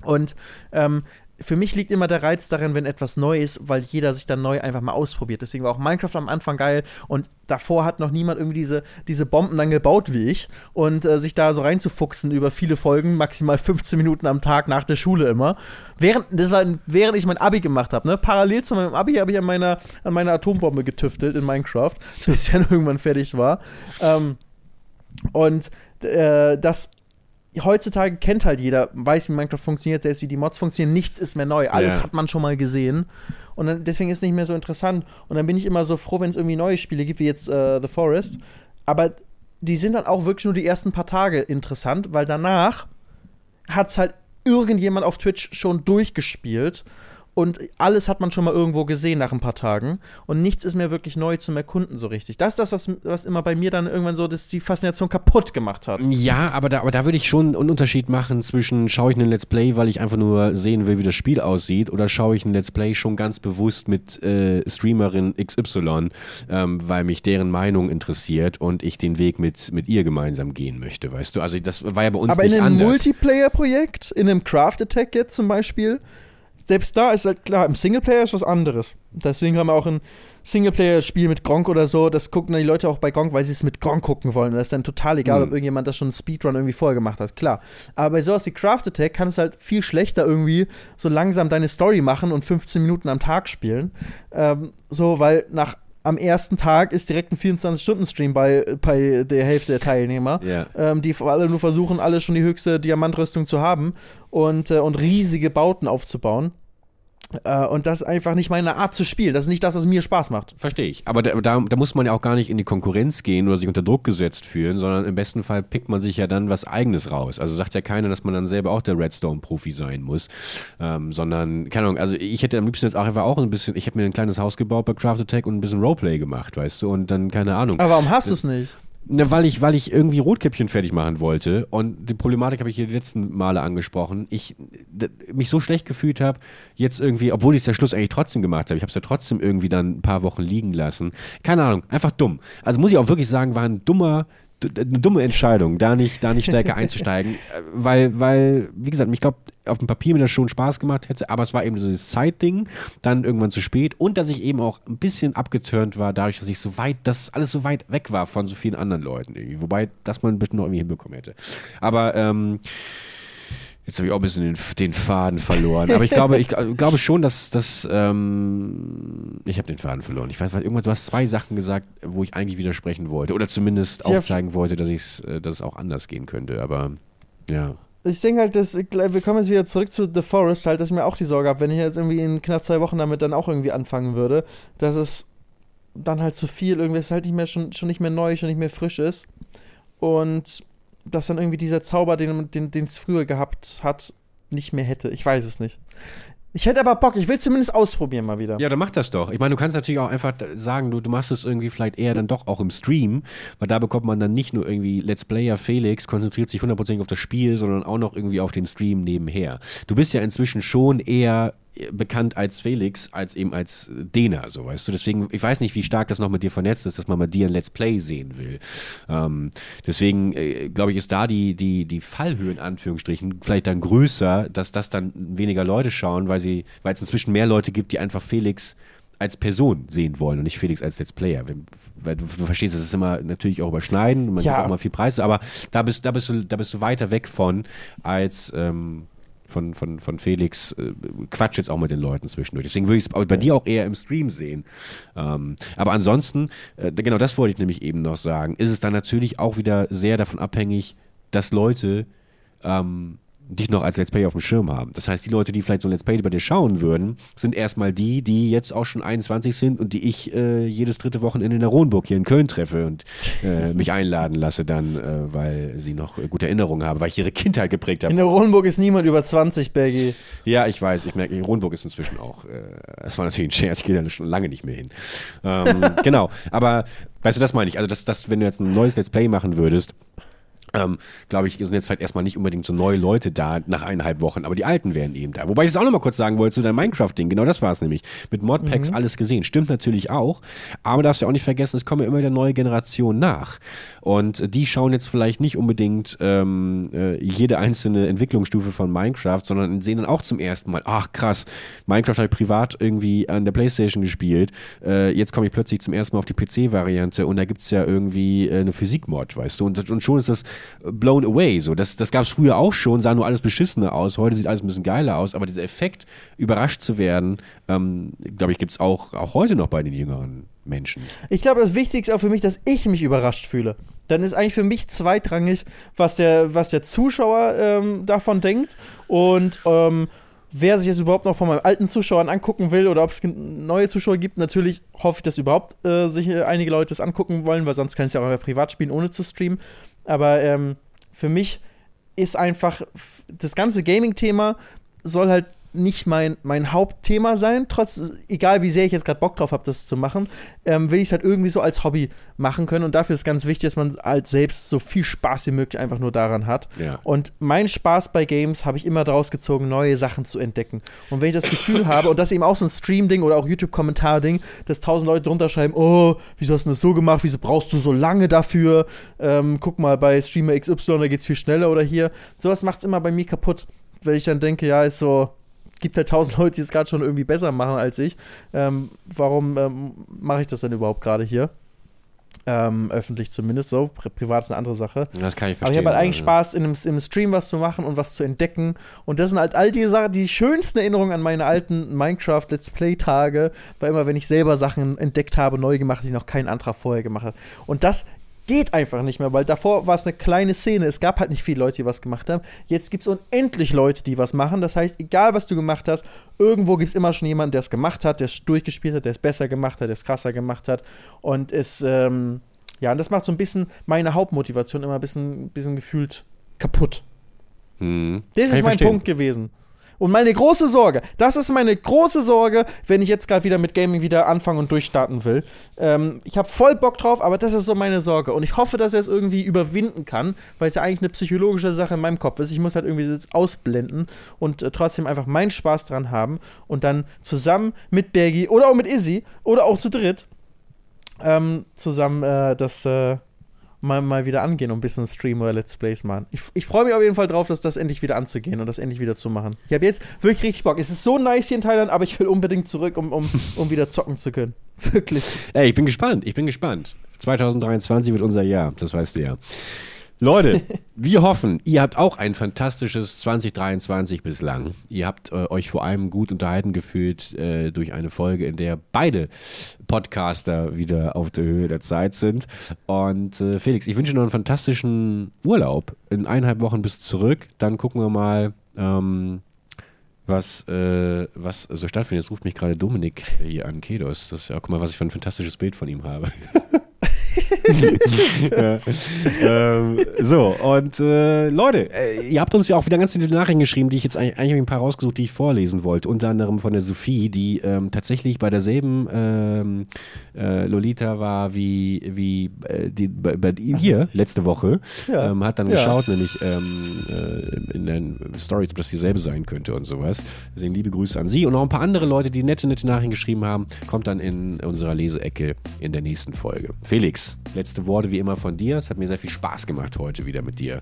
Und ähm, für mich liegt immer der Reiz darin, wenn etwas neu ist, weil jeder sich dann neu einfach mal ausprobiert. Deswegen war auch Minecraft am Anfang geil und davor hat noch niemand irgendwie diese, diese Bomben dann gebaut wie ich und äh, sich da so reinzufuchsen über viele Folgen, maximal 15 Minuten am Tag nach der Schule immer. Während, das war, während ich mein Abi gemacht habe. Ne? Parallel zu meinem Abi habe ich an meiner, an meiner Atombombe getüftelt in Minecraft, *laughs* bis ich dann irgendwann fertig war. Ähm, und äh, das heutzutage kennt halt jeder, weiß, wie Minecraft funktioniert, selbst wie die Mods funktionieren, nichts ist mehr neu. Alles Ja. hat man schon mal gesehen. Und dann, deswegen ist es nicht mehr so interessant. Und dann bin ich immer so froh, wenn es irgendwie neue Spiele gibt, wie jetzt äh, The Forest. Aber die sind dann auch wirklich nur die ersten paar Tage interessant, weil danach hat es halt irgendjemand auf Twitch schon durchgespielt. Und alles hat man schon mal irgendwo gesehen nach ein paar Tagen. Und nichts ist mehr wirklich neu zum Erkunden so richtig. Das ist das, was, was immer bei mir dann irgendwann so das die Faszination kaputt gemacht hat. Ja, aber da, aber da würde ich schon einen Unterschied machen zwischen schaue ich einen Let's Play, weil ich einfach nur sehen will, wie das Spiel aussieht, oder schaue ich ein Let's Play schon ganz bewusst mit äh, Streamerin XY, ähm, weil mich deren Meinung interessiert und ich den Weg mit, mit ihr gemeinsam gehen möchte, weißt du? Also das war ja bei uns Aber in nicht einem anders. Multiplayer-Projekt, in einem Craft Attack jetzt zum Beispiel, selbst da ist halt klar, im Singleplayer ist was anderes. Deswegen haben wir auch ein Singleplayer-Spiel mit Gronk oder so, das gucken dann die Leute auch bei Gronk, weil sie es mit Gronk gucken wollen. Das ist dann total egal, Mhm. ob irgendjemand das schon einen Speedrun irgendwie vorher gemacht hat, klar. Aber bei sowas wie Craft Attack kann es halt viel schlechter irgendwie so langsam deine Story machen und 15 Minuten am Tag spielen. Ähm, so, weil nach am ersten Tag ist direkt ein 24-Stunden-Stream bei, bei der Hälfte der Teilnehmer Ja. ähm, die alle nur versuchen, alle schon die höchste Diamantrüstung zu haben und, äh, und riesige Bauten aufzubauen. Äh, und das ist einfach nicht meine Art zu spielen. Das ist nicht das, was mir Spaß macht. Verstehe ich. Aber da, da, da muss man ja auch gar nicht in die Konkurrenz gehen oder sich unter Druck gesetzt fühlen, sondern im besten Fall pickt man sich ja dann was Eigenes raus. Also sagt ja keiner, dass man dann selber auch der Redstone-Profi sein muss, ähm, sondern, keine Ahnung, also ich hätte am liebsten jetzt auch einfach auch ein bisschen, ich hätte mir ein kleines Haus gebaut bei Craft Attack und ein bisschen Roleplay gemacht, weißt du, und dann, keine Ahnung. Aber warum hast du es nicht? Ne, weil ich, weil ich irgendwie Rotkäppchen fertig machen wollte und die Problematik habe ich hier die letzten Male angesprochen. Ich mich so schlecht gefühlt habe, jetzt irgendwie, obwohl ich es der Schluss eigentlich trotzdem gemacht habe, ich habe es ja trotzdem irgendwie dann ein paar Wochen liegen lassen. Keine Ahnung, einfach dumm. Also muss ich auch wirklich sagen, war ein dummer, eine dumme Entscheidung, da nicht, da nicht stärker *laughs* einzusteigen, äh, weil, weil, wie gesagt, ich glaube, auf dem Papier mir das schon Spaß gemacht hätte, aber es war eben so dieses Zeitding, dann irgendwann zu spät und dass ich eben auch ein bisschen abgeturnt war, dadurch, dass ich so weit, dass alles so weit weg war von so vielen anderen Leuten irgendwie. Wobei, das man bitte noch irgendwie hinbekommen hätte. Aber, ähm, Jetzt habe ich auch ein bisschen den, den Faden verloren. Aber ich glaube, ich gl- *laughs* glaube schon, dass das. Ähm, ich habe den Faden verloren. Ich weiß, irgendwas, du hast zwei Sachen gesagt, wo ich eigentlich widersprechen wollte. Oder zumindest Sie aufzeigen wollte, dass, ich's, äh, dass es auch anders gehen könnte. Aber ja. Ich denke halt, dass, wir kommen jetzt wieder zurück zu The Forest, halt, dass ich mir auch die Sorge habe, wenn ich jetzt irgendwie in knapp zwei Wochen damit dann auch irgendwie anfangen würde, dass es dann halt zu viel irgendwie, es halt nicht mehr schon, schon nicht mehr neu, schon nicht mehr frisch ist. Und dass dann irgendwie dieser Zauber, den den den es früher gehabt hat, nicht mehr hätte. Ich weiß es nicht. Ich hätte aber Bock, ich will zumindest ausprobieren mal wieder. Ja, dann mach das doch. Ich meine, du kannst natürlich auch einfach sagen, du, du machst es irgendwie vielleicht eher dann doch auch im Stream, weil da bekommt man dann nicht nur irgendwie Let's Player Felix konzentriert sich hundertprozentig auf das Spiel, sondern auch noch irgendwie auf den Stream nebenher. Du bist ja inzwischen schon eher bekannt als Felix, als eben als Dena, so weißt du. Deswegen, ich weiß nicht, wie stark das noch mit dir vernetzt ist, dass man mal dir ein Let's Play sehen will. Ähm, deswegen, äh, glaube ich, ist da die, die, die Fallhöhe in Anführungsstrichen vielleicht dann größer, dass das dann weniger Leute schauen, weil sie, weil es inzwischen mehr Leute gibt, die einfach Felix als Person sehen wollen und nicht Felix als Let's Player. Weil du, du verstehst, es ist immer natürlich auch überschneiden, man Ja. gibt auch mal viel Preis, aber da bist, da bist du, da bist du weiter weg von als ähm, von, von, von Felix äh, Quatsch jetzt auch mit den Leuten zwischendurch. Deswegen würde ich es bei dir auch eher im Stream sehen. Ähm, aber ansonsten, äh, genau das wollte ich nämlich eben noch sagen, ist es dann natürlich auch wieder sehr davon abhängig, dass Leute ähm, dich noch als Let's Play auf dem Schirm haben. Das heißt, die Leute, die vielleicht so ein Let's Play bei dir schauen würden, sind erstmal die, die jetzt auch schon 21 sind und die ich äh, jedes dritte Wochenende in der Rohnburg hier in Köln treffe und äh, *laughs* mich einladen lasse dann, äh, weil sie noch äh, gute Erinnerungen haben, weil ich ihre Kindheit geprägt habe. In der Rohnburg ist niemand über 20, Bergi. Ja, ich weiß, ich merke, Rohnburg ist inzwischen auch, äh, es war natürlich ein Scherz, ich gehe da schon lange nicht mehr hin. Ähm, *laughs* genau, aber weißt du, das meine ich, also dass, dass, wenn du jetzt ein neues Let's Play machen würdest, ähm, glaube ich, sind jetzt vielleicht erstmal nicht unbedingt so neue Leute da nach eineinhalb Wochen, aber die alten wären eben da. Wobei ich das auch nochmal kurz sagen wollte zu deinem Minecraft-Ding, genau das war es nämlich. Mit Modpacks mhm. alles gesehen. Stimmt natürlich auch, aber darfst ja auch nicht vergessen, es kommen ja immer wieder neue Generationen nach. Und die schauen jetzt vielleicht nicht unbedingt ähm, äh, jede einzelne Entwicklungsstufe von Minecraft, sondern sehen dann auch zum ersten Mal, ach krass, Minecraft habe ich privat irgendwie an der Playstation gespielt, äh, jetzt komme ich plötzlich zum ersten Mal auf die PC-Variante und da gibt es ja irgendwie äh, eine Physik-Mod, weißt du, und, und schon ist das blown away. So, das das gab es früher auch schon, sah nur alles beschissener aus. Heute sieht alles ein bisschen geiler aus, aber dieser Effekt, überrascht zu werden, ähm, glaube ich, gibt es auch, auch heute noch bei den jüngeren Menschen. Ich glaube, das Wichtigste auch für mich, dass ich mich überrascht fühle. Dann ist eigentlich für mich zweitrangig, was der, was der Zuschauer ähm, davon denkt und ähm, wer sich jetzt überhaupt noch von meinen alten Zuschauern angucken will oder ob es neue Zuschauer gibt. Natürlich hoffe ich, dass überhaupt äh, sich äh, einige Leute das angucken wollen, weil sonst kann ich es ja auch privat spielen, ohne zu streamen. Aber ähm, für mich ist einfach das ganze Gaming-Thema soll halt nicht mein, mein Hauptthema sein. Trotz, egal wie sehr ich jetzt gerade Bock drauf habe, das zu machen, ähm, will ich es halt irgendwie so als Hobby machen können. Und dafür ist ganz wichtig, dass man halt selbst so viel Spaß wie möglich einfach nur daran hat. Ja. Und mein Spaß bei Games habe ich immer daraus gezogen, neue Sachen zu entdecken. Und wenn ich das Gefühl *laughs* habe, und das ist eben auch so ein Stream-Ding oder auch YouTube-Kommentar-Ding, dass tausend Leute drunter schreiben, oh, wieso hast du das so gemacht, wieso brauchst du so lange dafür? Ähm, guck mal, bei Streamer XY, da geht es viel schneller oder hier. Sowas macht es immer bei mir kaputt. Weil ich dann denke, ja, ist so, gibt halt tausend *laughs* Leute, die es gerade schon irgendwie besser machen als ich. Ähm, warum ähm, mache ich das denn überhaupt gerade hier? Ähm, öffentlich zumindest so. Pri privat ist eine andere Sache. Das kann ich verstehen. Aber ich habe halt eigentlich also. Spaß, in einem, im Stream was zu machen und was zu entdecken. Und das sind halt all die Sachen, die schönsten Erinnerungen an meine alten Minecraft-Let's Play-Tage, war immer, wenn ich selber Sachen entdeckt habe, neu gemacht, die noch kein anderer vorher gemacht hat. Und das geht einfach nicht mehr, weil davor war es eine kleine Szene. Es gab halt nicht viele Leute, die was gemacht haben. Jetzt gibt es unendlich Leute, die was machen. Das heißt, egal was du gemacht hast, irgendwo gibt es immer schon jemanden, der es gemacht hat, der es durchgespielt hat, der es besser gemacht hat, der es krasser gemacht hat. Und es, ähm, ja, und das macht so ein bisschen meine Hauptmotivation immer ein bisschen, bisschen gefühlt kaputt. Hm. Das ist mein verstehen. Punkt gewesen. Und meine große Sorge, das ist meine große Sorge, wenn ich jetzt gerade wieder mit Gaming wieder anfangen und durchstarten will. Ähm, ich habe voll Bock drauf, aber das ist so meine Sorge. Und ich hoffe, dass er es irgendwie überwinden kann, weil es ja eigentlich eine psychologische Sache in meinem Kopf ist. Ich muss halt irgendwie das ausblenden und äh, trotzdem einfach meinen Spaß dran haben und dann zusammen mit Bergi oder auch mit Izzy oder auch zu dritt ähm, zusammen äh, das. Äh, mal, mal wieder angehen und ein bisschen Stream oder Let's Plays machen. Ich, ich freue mich auf jeden Fall drauf, dass das endlich wieder anzugehen und das endlich wieder zu machen. Ich habe jetzt wirklich richtig Bock. Es ist so nice hier in Thailand, aber ich will unbedingt zurück, um, um, um wieder zocken zu können. *laughs* Wirklich. Ey, ich bin gespannt. Ich bin gespannt. 2023 wird unser Jahr, das weißt du ja. Leute, wir hoffen, ihr habt auch ein fantastisches 2023 bislang. Ihr habt äh, euch vor allem gut unterhalten gefühlt äh, durch eine Folge, in der beide Podcaster wieder auf der Höhe der Zeit sind. Und äh, Felix, ich wünsche noch einen fantastischen Urlaub. In eineinhalb Wochen bis zurück. Dann gucken wir mal. Ähm, was, äh, was so stattfindet. Jetzt ruft mich gerade Dominik hier an, Kedos. Das ist ja, guck mal, was ich für ein fantastisches Bild von ihm habe. *laughs* *laughs* ja. ähm, so, und äh, Leute, äh, ihr habt uns ja auch wieder ganz viele Nachrichten geschrieben, die ich jetzt eigentlich, eigentlich ein paar rausgesucht, die ich vorlesen wollte. Unter anderem von der Sophie, die ähm, tatsächlich bei derselben ähm, äh, Lolita war wie, wie äh, die, bei, bei hier letzte Woche. Ja. Ähm, hat dann ja. geschaut, nämlich ähm, äh, in den Stories, ob das dieselbe sein könnte und sowas. Deswegen liebe Grüße an sie und noch ein paar andere Leute, die nette, nette Nachrichten geschrieben haben. Kommt dann in unserer Leseecke in der nächsten Folge. Felix. Letzte Worte wie immer von dir. Es hat mir sehr viel Spaß gemacht, heute wieder mit dir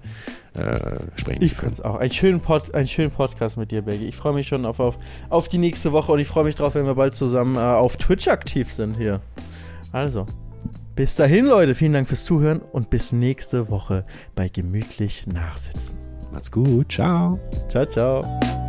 äh, sprechen ich zu können. Ich auch. Einen schönen, Pod, einen schönen Podcast mit dir, Baggy. Ich freue mich schon auf, auf, auf die nächste Woche und ich freue mich drauf, wenn wir bald zusammen äh, auf Twitch aktiv sind hier. Also, bis dahin, Leute. Vielen Dank fürs Zuhören und bis nächste Woche bei Gemütlich Nachsitzen. Macht's gut. Ciao. Ciao, ciao.